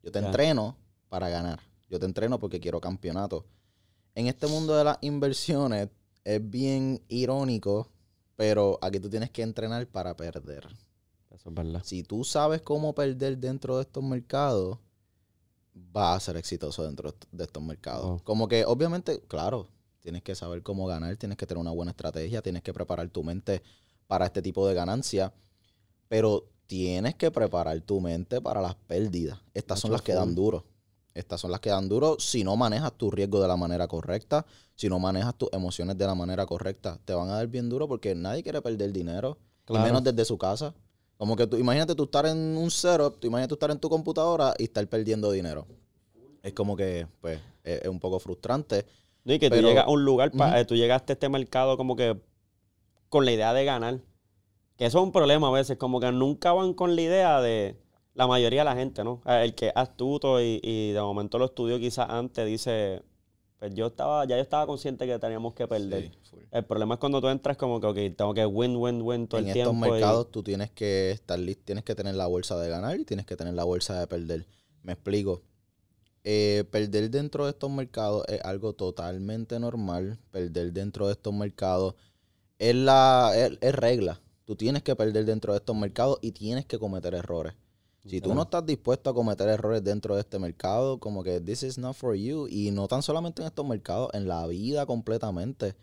[SPEAKER 2] Yo te entreno para ganar. Yo te entreno porque quiero campeonato. En este mundo de las inversiones, es bien irónico, pero aquí tú tienes que entrenar para perder.
[SPEAKER 1] Eso es verdad.
[SPEAKER 2] Si tú sabes cómo perder dentro de estos mercados, vas a ser exitoso dentro de estos mercados. Oh. Como que, obviamente, claro, tienes que saber cómo ganar, tienes que tener una buena estrategia, tienes que preparar tu mente para este tipo de ganancia, pero tienes que preparar tu mente para las pérdidas. Estas son las que dan duro. Estas son las que dan duro si no manejas tu riesgo de la manera correcta, si no manejas tus emociones de la manera correcta. Te van a dar bien duro porque nadie quiere perder dinero, y menos desde su casa. Como que tú, imagínate tú estar en un cero, tú imagínate tú estar en tu computadora y estar perdiendo dinero. Es como que, pues, es, un poco frustrante.
[SPEAKER 1] y que tú llegas a un lugar, eh, tú llegaste a este mercado como que con la idea de ganar. Que eso es un problema a veces, como que nunca van con la idea de la mayoría de la gente, ¿no? Eh, el que es astuto y, de momento lo estudió quizás antes, dice, pues yo estaba, ya yo estaba consciente que teníamos que perder. el problema es cuando tú entras como que, ok, tengo que win, win, win todo el tiempo.
[SPEAKER 2] En estos mercados tú tienes que estar listo, tienes que tener la bolsa de ganar y tienes que tener la bolsa de perder. Me explico. Eh, perder dentro de estos mercados es algo totalmente normal. Perder dentro de estos mercados es la es regla. Tú tienes que perder dentro de estos mercados y tienes que cometer errores. Si tú no estás dispuesto a cometer errores dentro de este mercado, como que this is not for you, y no tan solamente en estos mercados, en la vida completamente.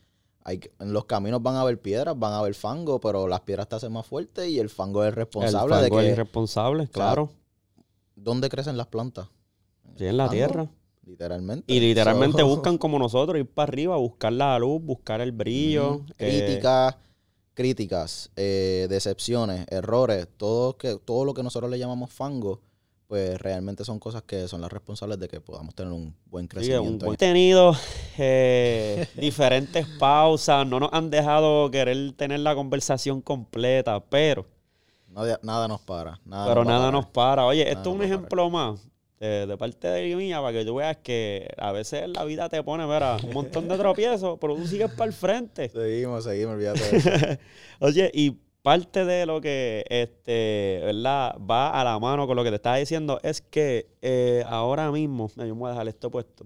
[SPEAKER 2] Hay, en los caminos van a haber piedras, van a haber fango, pero las piedras te hacen más fuerte y el fango es responsable
[SPEAKER 1] el fango
[SPEAKER 2] de
[SPEAKER 1] que. Es responsable, claro.
[SPEAKER 2] ¿dónde crecen las plantas?
[SPEAKER 1] Sí, en la
[SPEAKER 2] fango,
[SPEAKER 1] tierra.
[SPEAKER 2] Literalmente.
[SPEAKER 1] Y literalmente
[SPEAKER 2] So,
[SPEAKER 1] buscan como nosotros, ir para arriba, buscar la luz, buscar el brillo. Eh,
[SPEAKER 2] Críticas, críticas, eh, decepciones, errores, todo, que, todo lo que nosotros le llamamos fango, pues realmente son cosas que son las responsables de que podamos tener un buen
[SPEAKER 1] Sí,
[SPEAKER 2] crecimiento.
[SPEAKER 1] un buen tenido, eh, diferentes pausas, no nos han dejado querer tener la conversación completa, pero,
[SPEAKER 2] Nada, nada nos para. Nada
[SPEAKER 1] pero
[SPEAKER 2] nos
[SPEAKER 1] nada nos para. Oye,
[SPEAKER 2] Nada
[SPEAKER 1] esto es un ejemplo más eh, de parte de mía para que tú veas que a veces la vida te pone, mira, un montón de tropiezos, pero tú sigues para el frente.
[SPEAKER 2] Seguimos, seguimos, olvídate de eso.
[SPEAKER 1] Oye, y parte de lo que este, ¿verdad? va a la mano con lo que te estaba diciendo es que eh, ahora mismo, yo me voy a dejar esto puesto.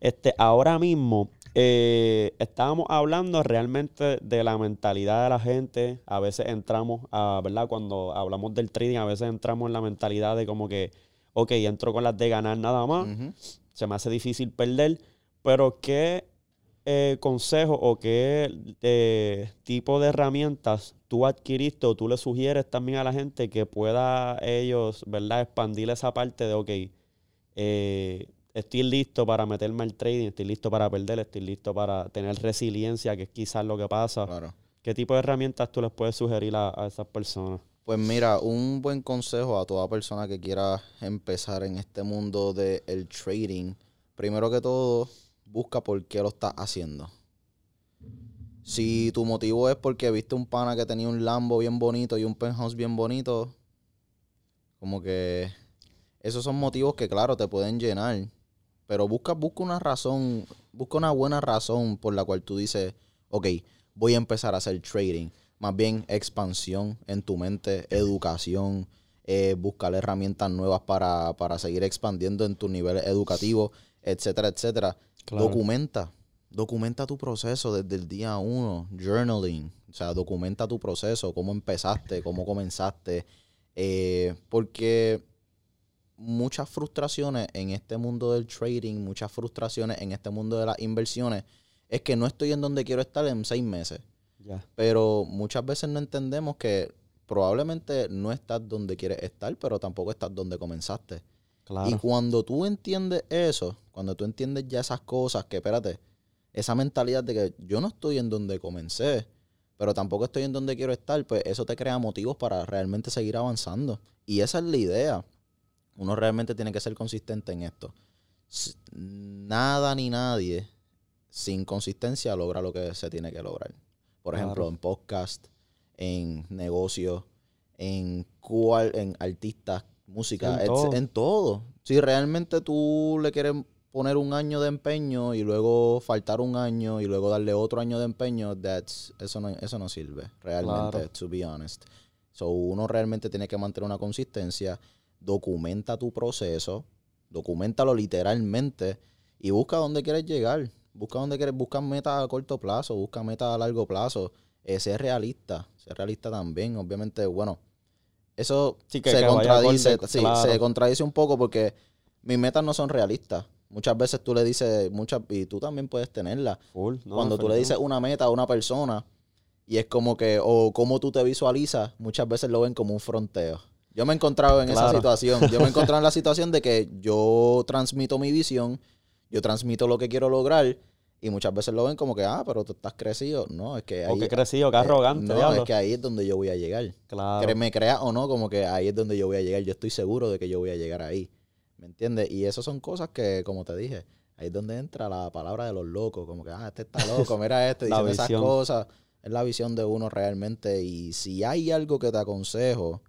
[SPEAKER 1] Este, ahora mismo eh, estábamos hablando realmente de la mentalidad de la gente. A veces entramos a, ¿verdad? Cuando hablamos del trading, a veces entramos en la mentalidad de como que, ok, entro con las de ganar nada más se me hace difícil perder, pero ¿qué eh, consejo o qué eh, tipo de herramientas tú adquiriste o tú le sugieres también a la gente que pueda ellos, ¿verdad?, expandir esa parte de, ok, eh, estoy listo para meterme al trading, estoy listo para perder, estoy listo para tener resiliencia, que es quizás lo que pasa.
[SPEAKER 2] Claro.
[SPEAKER 1] ¿Qué tipo de herramientas tú les puedes sugerir a, a esas personas?
[SPEAKER 2] Pues mira, un buen consejo a toda persona que quiera empezar en este mundo del trading. Primero que todo, busca por qué lo estás haciendo. Si tu motivo es porque viste un pana que tenía un Lambo bien bonito y un penthouse bien bonito, como que esos son motivos que claro te pueden llenar. Pero busca, busca una razón, busca una buena razón por la cual tú dices, ok, voy a empezar a hacer trading. Más bien expansión en tu mente, educación, eh, buscar herramientas nuevas para, para seguir expandiendo en tus niveles educativos, etcétera, etcétera.
[SPEAKER 1] Claro.
[SPEAKER 2] Documenta. Documenta tu proceso desde el día uno. Journaling. O sea, documenta tu proceso, cómo empezaste, cómo comenzaste. eh, porque muchas frustraciones en este mundo del trading, muchas frustraciones en este mundo de las inversiones, es que no estoy en donde quiero estar en seis meses. Pero muchas veces no entendemos que probablemente no estás donde quieres estar, pero tampoco estás donde comenzaste.
[SPEAKER 1] Claro.
[SPEAKER 2] Y cuando tú entiendes eso, cuando tú entiendes ya esas cosas, que espérate, esa mentalidad de que yo no estoy en donde comencé, pero tampoco estoy en donde quiero estar, pues eso te crea motivos para realmente seguir avanzando. Y esa es la idea. Uno realmente tiene que ser consistente en esto. Nada ni nadie sin consistencia logra lo que se tiene que lograr. Por ejemplo,
[SPEAKER 1] Claro.
[SPEAKER 2] en podcast, en negocios, en cual, en artistas, música,
[SPEAKER 1] En todo.
[SPEAKER 2] en todo. Si realmente tú le quieres poner un año de empeño y luego faltar un año y luego darle otro año de empeño, that's, eso, no, eso no sirve, realmente,
[SPEAKER 1] Claro.
[SPEAKER 2] to be honest. So, uno realmente tiene que mantener una consistencia, documenta tu proceso, documentalo literalmente y busca dónde quieres llegar. Busca dónde quieres, busca metas a corto plazo, busca metas a largo plazo. Eh, ser realista, ser realista también. Obviamente, bueno, eso
[SPEAKER 1] Sí, que-
[SPEAKER 2] se
[SPEAKER 1] que
[SPEAKER 2] contradice, sí,
[SPEAKER 1] claro.
[SPEAKER 2] se contradice un poco porque mis metas no son realistas. Muchas veces tú le dices, muchas, y tú también puedes tenerlas.
[SPEAKER 1] Full, ¿no?
[SPEAKER 2] Cuando tú le dices una meta a una persona y es como que, o cómo tú te visualizas, muchas veces lo ven como un fronteo. Yo me he encontrado en esa situación. Yo me he encontrado en la situación de que yo transmito mi visión, yo transmito lo que quiero lograr y muchas veces lo ven como que, ah, pero tú estás crecido. No, es que ahí...
[SPEAKER 1] O que crecido, que
[SPEAKER 2] eh,
[SPEAKER 1] arrogante,
[SPEAKER 2] no,
[SPEAKER 1] diablo.
[SPEAKER 2] es que ahí es donde yo voy a llegar.
[SPEAKER 1] Claro.
[SPEAKER 2] Que me creas o no, como que ahí es donde yo voy a llegar. Yo estoy seguro de que yo voy a llegar ahí. ¿Me entiendes? Y eso son cosas que, como te dije, ahí es donde entra la palabra de los locos. Como que, ah, este está loco, mira este, diciendo esas
[SPEAKER 1] visión.
[SPEAKER 2] cosas. Es la visión de uno realmente. Y si hay algo que te aconsejo,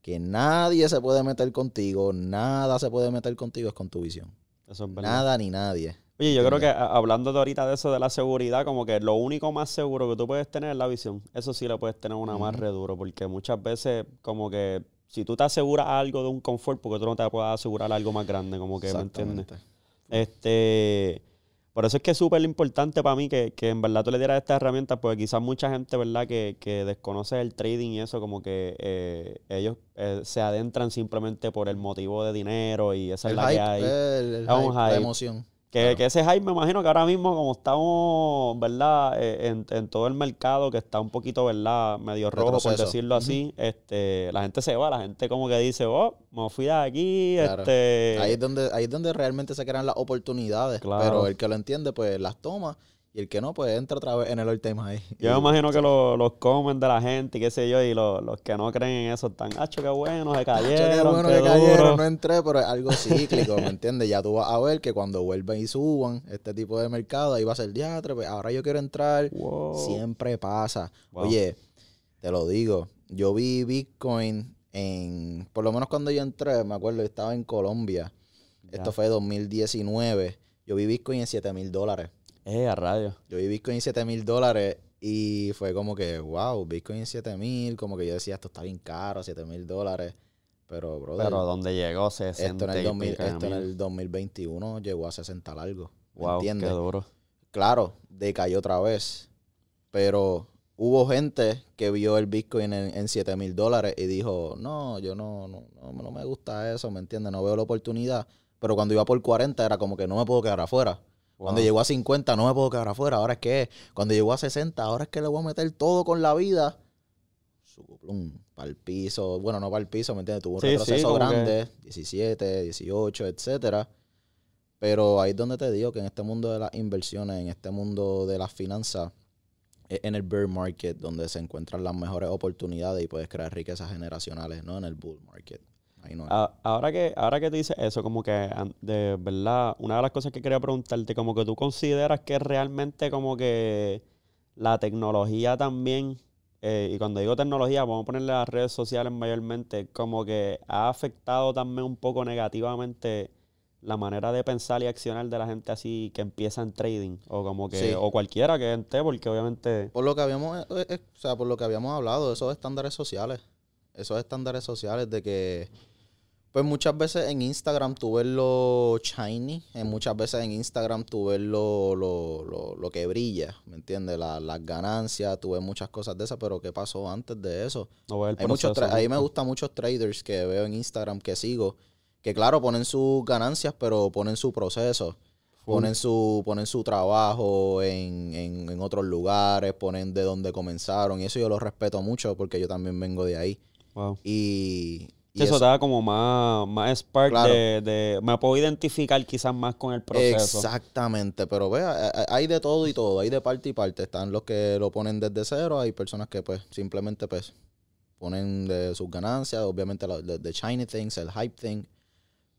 [SPEAKER 2] que nadie se puede meter contigo, nada se puede meter contigo, es con tu visión.
[SPEAKER 1] Eso es verdad.
[SPEAKER 2] Nada ni nadie.
[SPEAKER 1] Oye, yo creo que a- hablando de ahorita de eso de la seguridad, como que lo único más seguro que tú puedes tener es la visión. Eso sí le puedes tener una más
[SPEAKER 2] Ujú.
[SPEAKER 1] re duro, porque muchas veces como que si tú te aseguras algo de un confort, porque tú no te puedes asegurar algo más grande, como que, ¿me entiendes?
[SPEAKER 2] Exactamente.
[SPEAKER 1] Este, por eso es que es súper importante para mí que, que en verdad tú le dieras estas herramientas, porque quizás mucha gente, ¿verdad?, que, que desconoce el trading y eso, como que eh, ellos eh, se adentran simplemente por el motivo de dinero y esa es la que hay.
[SPEAKER 2] el, el hype, la emoción.
[SPEAKER 1] Que, que ese hype me imagino que ahora mismo como estamos, ¿verdad? Eh, en, en todo el mercado que está un poquito, ¿verdad? Medio rojo, por decirlo así, este, la gente se va, la gente como que dice, oh, me fui de aquí,
[SPEAKER 2] Claro.
[SPEAKER 1] este...
[SPEAKER 2] Ahí es donde, ahí es donde realmente se crean las oportunidades.
[SPEAKER 1] Claro.
[SPEAKER 2] Pero el que lo entiende, pues las toma. Y el que no, pues entra otra vez en el all time high.
[SPEAKER 1] Yo me imagino que lo- los comen de la gente y qué sé yo, y los, los que no creen en eso están, hacho, qué bueno, se cayeron,
[SPEAKER 2] qué bueno que cayeron,
[SPEAKER 1] duro".
[SPEAKER 2] no entré, pero es algo cíclico, ¿me entiendes? Ya tú vas a ver que cuando vuelvan y suban este tipo de mercado, ahí va a ser diatre, pues ahora yo quiero entrar.
[SPEAKER 1] Wow.
[SPEAKER 2] Siempre pasa.
[SPEAKER 1] Wow.
[SPEAKER 2] Oye, te lo digo, yo vi Bitcoin en, por lo menos cuando yo entré, me acuerdo, yo estaba en Colombia.
[SPEAKER 1] Ya.
[SPEAKER 2] Esto fue 2019. Yo vi Bitcoin en 7 mil dólares.
[SPEAKER 1] Eh, a radio.
[SPEAKER 2] Yo vi Bitcoin en 7 mil dólares y fue como que, wow, Bitcoin en 7 mil, como que yo decía, esto está bien caro, 7 mil dólares. Pero, brother,
[SPEAKER 1] Pero donde llegó 60
[SPEAKER 2] esto, en el,
[SPEAKER 1] y
[SPEAKER 2] 2000
[SPEAKER 1] pico de
[SPEAKER 2] esto en
[SPEAKER 1] mil.
[SPEAKER 2] el 2021 llegó a 60 largo. ¿Me
[SPEAKER 1] Wow, qué duro.
[SPEAKER 2] Claro, decayó otra vez. Pero hubo gente que vio el Bitcoin en, en 7 mil dólares y dijo, no, yo no, no, no, no me gusta eso, ¿me entiendes? No veo la oportunidad. Pero cuando iba por 40 era como que no me puedo quedar afuera. Cuando llegó a 50 no me puedo quedar afuera. Ahora es que, cuando llegó a 60, ahora es que le voy a meter todo con la vida. Para el piso. Bueno, no para el piso, ¿me entiendes? Tuvo un
[SPEAKER 1] Sí, sí,
[SPEAKER 2] retroceso
[SPEAKER 1] como que-
[SPEAKER 2] grande, 17, 18, etcétera. Pero ahí es donde te digo que en este mundo de las inversiones, en este mundo de las finanzas, es en el bear market donde se encuentran las mejores oportunidades y puedes crear riquezas generacionales, no en el bull market. Ahí no
[SPEAKER 1] Ahora que, ahora que tú dices eso, como que de verdad, una de las cosas que quería preguntarte, como que tú consideras que realmente como que la tecnología también, eh, y cuando digo tecnología, vamos a ponerle las redes sociales mayormente, como que ha afectado también un poco negativamente la manera de pensar y accionar de la gente así que empieza en trading, o como que,
[SPEAKER 2] Sí.
[SPEAKER 1] o cualquiera que esté, porque obviamente,
[SPEAKER 2] Por lo que habíamos, eh, eh, o sea, por lo que habíamos hablado, esos estándares sociales, esos estándares sociales de que, pues muchas veces en Instagram tú ves lo shiny, en muchas veces en Instagram tú ves lo, lo, lo, lo que brilla, ¿me entiendes? La- las ganancias, tú ves muchas cosas de esas, pero ¿qué pasó antes de eso?
[SPEAKER 1] no
[SPEAKER 2] Hay muchos tra- ahí me gustan muchos traders que veo en Instagram que sigo, que claro, ponen sus ganancias, pero ponen su proceso.
[SPEAKER 1] Full.
[SPEAKER 2] Ponen su, ponen su trabajo en, en, en otros lugares, ponen de dónde comenzaron. Y eso yo lo respeto mucho porque yo también vengo de ahí.
[SPEAKER 1] Wow.
[SPEAKER 2] Y
[SPEAKER 1] Sí, eso,
[SPEAKER 2] eso-
[SPEAKER 1] da como más, más spark
[SPEAKER 2] Claro.
[SPEAKER 1] de, de- Me puedo identificar quizás más con el proceso.
[SPEAKER 2] Exactamente, pero vea, hay de todo y todo, hay de parte y parte. Están los que lo ponen desde cero, hay personas que pues simplemente pues ponen de sus ganancias, obviamente de, de shiny things, el hype thing.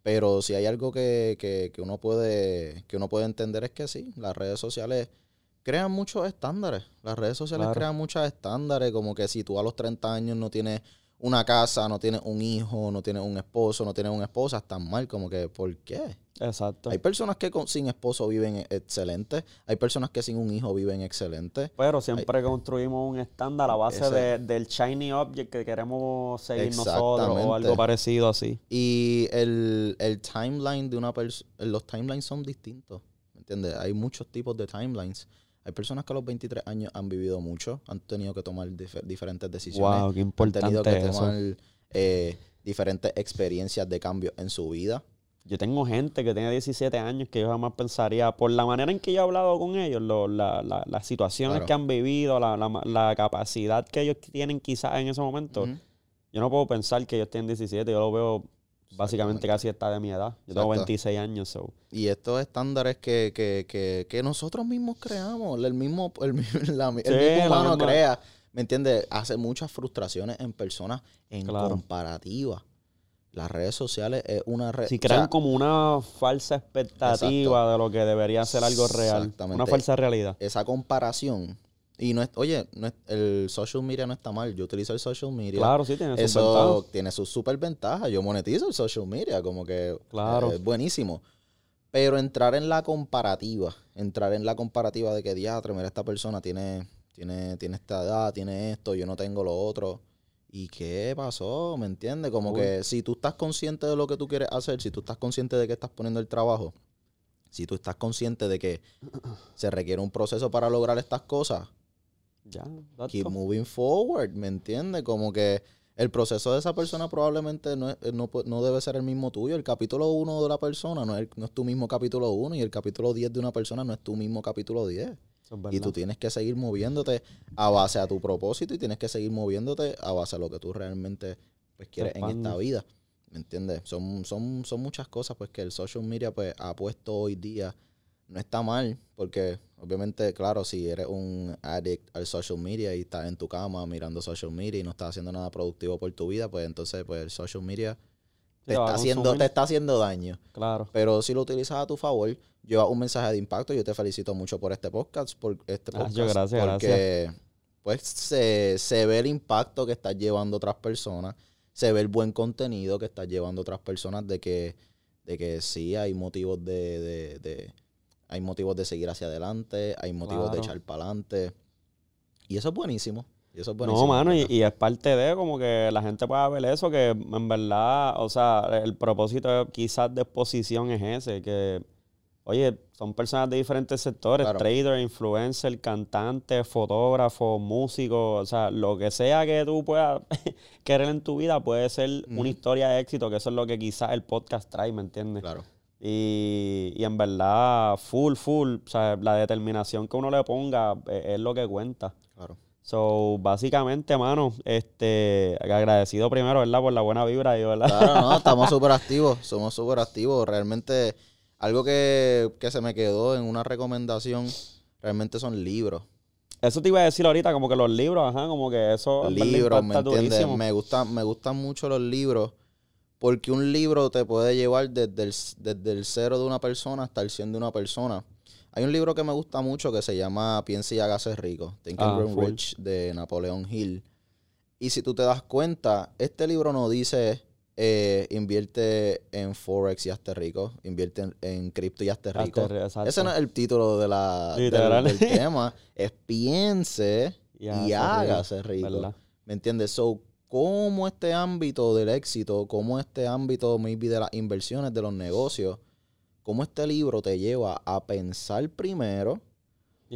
[SPEAKER 2] Pero si hay algo que, que, que uno puede, que uno puede entender es que sí, las redes sociales crean muchos estándares. Las redes sociales
[SPEAKER 1] Claro.
[SPEAKER 2] crean muchos estándares, como que si tú a los 30 años no tienes una casa, no tienes un hijo, no tienes un esposo, no tienes una esposa, están mal, como que ¿por qué?
[SPEAKER 1] Exacto.
[SPEAKER 2] Hay personas que con- sin esposo viven excelente. Hay personas que sin un hijo viven excelente.
[SPEAKER 1] Pero siempre construimos un estándar a base
[SPEAKER 2] Ese-
[SPEAKER 1] de- del shiny object que queremos seguir nosotros o algo parecido así.
[SPEAKER 2] Y el, el timeline de una persona, los timelines son distintos. ¿Me entiendes? Hay muchos tipos de timelines. Hay personas que a los 23 años han vivido mucho, han tenido que tomar dif- diferentes decisiones.
[SPEAKER 1] Wow, qué
[SPEAKER 2] han tenido
[SPEAKER 1] importante
[SPEAKER 2] que
[SPEAKER 1] eso.
[SPEAKER 2] tomar eh, diferentes experiencias de cambio en su vida.
[SPEAKER 1] Yo tengo gente que tiene 17 años que yo jamás pensaría, por la manera en que yo he hablado con ellos, lo- la- la- las situaciones
[SPEAKER 2] Claro.
[SPEAKER 1] que han vivido, la, la- capacidad que ellos tienen quizás en ese momento, yo no puedo pensar que ellos tienen 17, yo lo veo básicamente casi está de mi edad. Yo tengo
[SPEAKER 2] Exacto.
[SPEAKER 1] 26 años, so.
[SPEAKER 2] Y estos estándares que, que, que, que nosotros mismos creamos, el mismo, el, la- el
[SPEAKER 1] Sí,
[SPEAKER 2] mismo humano
[SPEAKER 1] misma-
[SPEAKER 2] crea, ¿me entiendes? Hace muchas frustraciones en personas en
[SPEAKER 1] Claro.
[SPEAKER 2] comparativa. Las redes sociales es una red.
[SPEAKER 1] Si
[SPEAKER 2] o
[SPEAKER 1] crean
[SPEAKER 2] sea,
[SPEAKER 1] como una falsa expectativa de lo que debería ser algo real.
[SPEAKER 2] Exactamente.
[SPEAKER 1] Una falsa realidad.
[SPEAKER 2] esa comparación. Y no es, oye, no es- el social media no está mal. Yo utilizo el social media.
[SPEAKER 1] Claro, sí, tiene sus
[SPEAKER 2] Eso tiene sus super ventajas. Yo monetizo el social media, como que
[SPEAKER 1] Claro.
[SPEAKER 2] eh, es buenísimo. Pero entrar en la comparativa, entrar en la comparativa de que diatre, mira, esta persona tiene, tiene, tiene esta edad, tiene esto, yo no tengo lo otro. ¿Y qué pasó? ¿Me entiendes? Como
[SPEAKER 1] Uy.
[SPEAKER 2] que si tú estás consciente de lo que tú quieres hacer, si tú estás consciente de que estás poniendo el trabajo, si tú estás consciente de que se requiere un proceso para lograr estas cosas,
[SPEAKER 1] Ya,
[SPEAKER 2] keep
[SPEAKER 1] all.
[SPEAKER 2] moving forward, ¿me entiendes? Como que el proceso de esa persona probablemente no, es- no, no debe ser el mismo tuyo. El capítulo 1 de la persona no es, no es tu mismo capítulo 1 y el capítulo 10 de una persona no es tu mismo capítulo 10.
[SPEAKER 1] Eso es
[SPEAKER 2] Y tú tienes que seguir moviéndote a base a tu propósito y tienes que seguir moviéndote a base a lo que tú realmente pues, quieres en esta vida. ¿Me entiendes? Son, son, son muchas cosas pues que el social media pues ha puesto hoy día. No está mal, porque obviamente, claro, si eres un addict al social media y estás en tu cama mirando social media y no estás haciendo nada productivo por tu vida, pues entonces pues el social media te, está, haciendo, te está haciendo daño.
[SPEAKER 1] Claro.
[SPEAKER 2] Pero si lo utilizas a tu favor, lleva un mensaje de impacto. Yo te felicito mucho por este podcast. Por este
[SPEAKER 1] Ah,
[SPEAKER 2] podcast
[SPEAKER 1] yo, gracias,
[SPEAKER 2] porque pues se, se ve el impacto que estás llevando a otras personas. Se ve el buen contenido que estás llevando a otras personas de que, de que sí hay motivos de, de, de- hay motivos de seguir hacia adelante, hay motivos de echar para adelante. Y eso es buenísimo. Y eso es buenísimo.
[SPEAKER 1] No, mano, y, es parte de como que la gente pueda ver eso, que en verdad, o sea, el propósito quizás de exposición es ese, que, oye, son personas de diferentes sectores,
[SPEAKER 2] Claro.
[SPEAKER 1] trader, influencer, cantante, fotógrafo, músico, o sea, lo que sea que tú puedas querer en tu vida puede ser una historia de éxito, que eso es lo que quizás el podcast trae, ¿me entiendes?
[SPEAKER 2] Claro.
[SPEAKER 1] Y, y en verdad, full, full, o sea, la determinación que uno le ponga eh, es lo que cuenta.
[SPEAKER 2] Claro.
[SPEAKER 1] So, básicamente, mano, este, agradecido primero, ¿verdad? Por la buena vibra y, ¿verdad?
[SPEAKER 2] Claro, no, estamos súper activos, somos súper activos. Realmente, algo que, que se me quedó en una recomendación, realmente son libros.
[SPEAKER 1] Eso te iba a decir ahorita, como que los libros, ajá, como que eso
[SPEAKER 2] libros, ¿me entiendes?
[SPEAKER 1] durísimo.
[SPEAKER 2] Me gustan, me gustan mucho los libros, porque un libro te puede llevar desde el, desde el cero de una persona hasta el 100 de una persona. Hay un libro que me gusta mucho que se llama Piensa y hágase rico, Think and
[SPEAKER 1] Ah,
[SPEAKER 2] Grow. Rich, de Napoleón Hill. Y si tú te das cuenta, este libro no dice eh, invierte en Forex y hazte rico, invierte en, en cripto y hazte rico.
[SPEAKER 1] Hazte.
[SPEAKER 2] Ese no es el título de la, del, tema, es piense
[SPEAKER 1] Y
[SPEAKER 2] y
[SPEAKER 1] hágase
[SPEAKER 2] rico.
[SPEAKER 1] ¿verdad?
[SPEAKER 2] ¿Me entiendes? So, cómo este ámbito del éxito, cómo este ámbito maybe de las inversiones, de los negocios, cómo este libro te lleva a pensar primero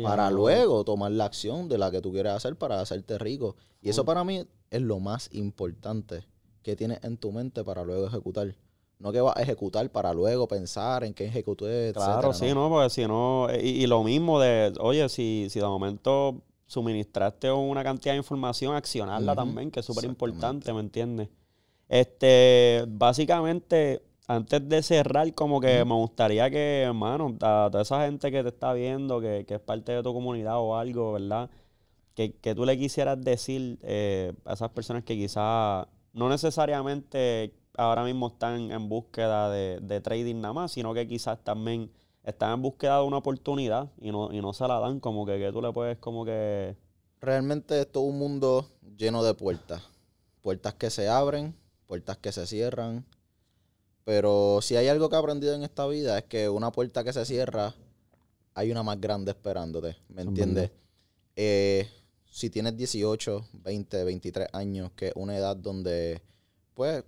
[SPEAKER 2] para luego tomar la acción de la que tú quieres hacer para hacerte rico. Y eso para mí es lo más importante que tienes en tu mente para luego ejecutar. No que vas a ejecutar para luego pensar en qué ejecuté,
[SPEAKER 1] Claro,
[SPEAKER 2] etcétera,
[SPEAKER 1] sí, ¿no? Porque si no, y, y lo mismo de, oye, si, si de momento suministraste una cantidad de información, accionarla también, que es súper importante, ¿me entiendes? Este, básicamente, antes de cerrar, como que me gustaría que, hermano, a toda esa gente que te está viendo, que, que es parte de tu comunidad o algo, ¿verdad? Que, que tú le quisieras decir eh, a esas personas que quizás no necesariamente ahora mismo están en búsqueda de, de trading nada más, sino que quizás también están en búsqueda de una oportunidad y no, y no se la dan, como que, que tú le puedes como que...
[SPEAKER 2] Realmente es todo un mundo lleno de puertas. Puertas que se abren, puertas que se cierran. Pero si hay algo que he aprendido en esta vida es que una puerta que se cierra, hay una más grande esperándote. ¿Me
[SPEAKER 1] Es
[SPEAKER 2] entiendes? Eh, si tienes 18, 20, 23 años, que es una edad donde, pues,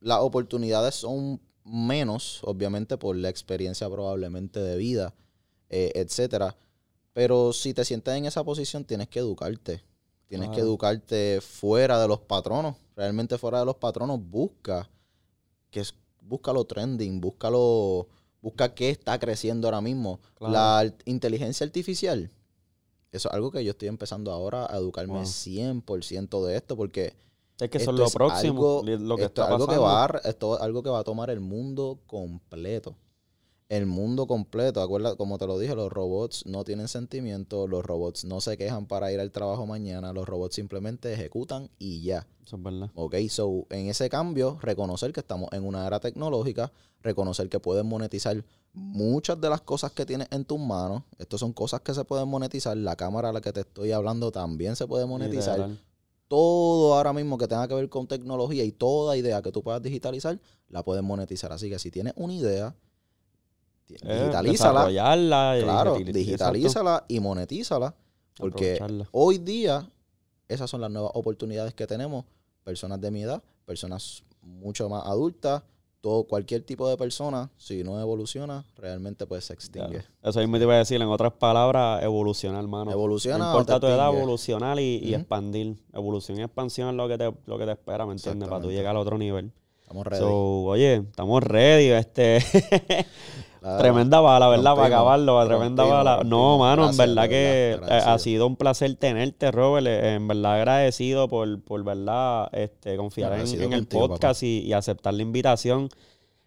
[SPEAKER 2] las oportunidades son menos, obviamente, por la experiencia probablemente de vida, eh, etcétera. Pero si te sientes en esa posición, tienes que educarte. Tienes que educarte fuera de los patronos. Realmente fuera de los patronos, busca que es, busca lo trending, busca lo, busca qué está creciendo ahora mismo.
[SPEAKER 1] Claro.
[SPEAKER 2] La inteligencia artificial, eso es algo que yo estoy empezando ahora a educarme
[SPEAKER 1] Wow.
[SPEAKER 2] 100% de esto porque
[SPEAKER 1] Es que es lo
[SPEAKER 2] es
[SPEAKER 1] próximo,
[SPEAKER 2] algo-
[SPEAKER 1] lo que
[SPEAKER 2] esto
[SPEAKER 1] está
[SPEAKER 2] va a, esto es algo que va a tomar el mundo completo. El mundo completo, acuérdate, como te lo dije, los robots no tienen sentimientos, los robots no se quejan para ir al trabajo mañana, los robots simplemente ejecutan y ya.
[SPEAKER 1] Eso es verdad.
[SPEAKER 2] Ok, so en ese cambio, reconocer que estamos en una era tecnológica, reconocer que puedes monetizar muchas de las cosas que tienes en tus manos. Estas son cosas que se pueden monetizar. La cámara a la que te estoy hablando también se puede monetizar. Todo ahora mismo que tenga que ver con tecnología y toda idea que tú puedas digitalizar, la puedes monetizar. Así que si tienes una idea,
[SPEAKER 1] Eh,
[SPEAKER 2] digitalízala.
[SPEAKER 1] y
[SPEAKER 2] Claro, digitalízala y monetízala. Porque hoy día, esas son las nuevas oportunidades que tenemos. Personas de mi edad, personas mucho más adultas, todo, cualquier tipo de persona, si no evoluciona, realmente pues se extingue.
[SPEAKER 1] Claro. Eso mismo te iba a decir, en otras palabras, evolucionar, hermano.
[SPEAKER 2] Evoluciona
[SPEAKER 1] No importa tu edad, evolucionar y, expandir. Evolución y expansión es lo que te, lo que te espera, ¿me entiendes? Para tú llegar al otro nivel.
[SPEAKER 2] Estamos ready.
[SPEAKER 1] So, oye, estamos ready. Este, Tremenda bala, ¿verdad? Para
[SPEAKER 2] rompimos,
[SPEAKER 1] acabarlo, tremenda
[SPEAKER 2] rompimos,
[SPEAKER 1] bala. No, mano,
[SPEAKER 2] Gracias,
[SPEAKER 1] en verdad que eh, ha sido un placer tenerte, Robert. Eh, En verdad agradecido por, por verdad, este, confiar en, el
[SPEAKER 2] contigo,
[SPEAKER 1] podcast y, y aceptar la invitación.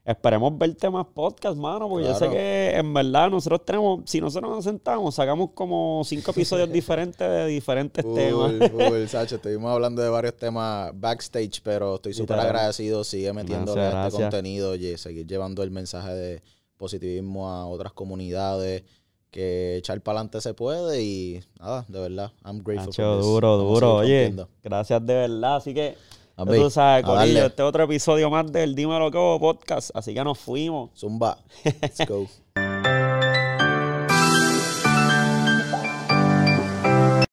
[SPEAKER 1] Esperemos verte más podcast, mano, porque yo sé
[SPEAKER 2] Claro.
[SPEAKER 1] que en verdad nosotros tenemos, si nosotros nos sentamos, sacamos como cinco episodios diferentes de diferentes temas.
[SPEAKER 2] Full, Sacho, estuvimos hablando de varios temas backstage, pero estoy súper agradecido. Sigue metiéndole a este
[SPEAKER 1] gracias.
[SPEAKER 2] contenido y seguir llevando el mensaje de positivismo a otras comunidades. Que echar para adelante se puede y nada, de verdad, I'm grateful
[SPEAKER 1] Nacho,
[SPEAKER 2] for this.
[SPEAKER 1] duro,
[SPEAKER 2] Vamos
[SPEAKER 1] duro. Oye, gracias de verdad. Así que, tú sabes, Corillo, este otro episodio más del Dímelo hubo podcast. Así que nos fuimos.
[SPEAKER 2] Zumba. Let's go.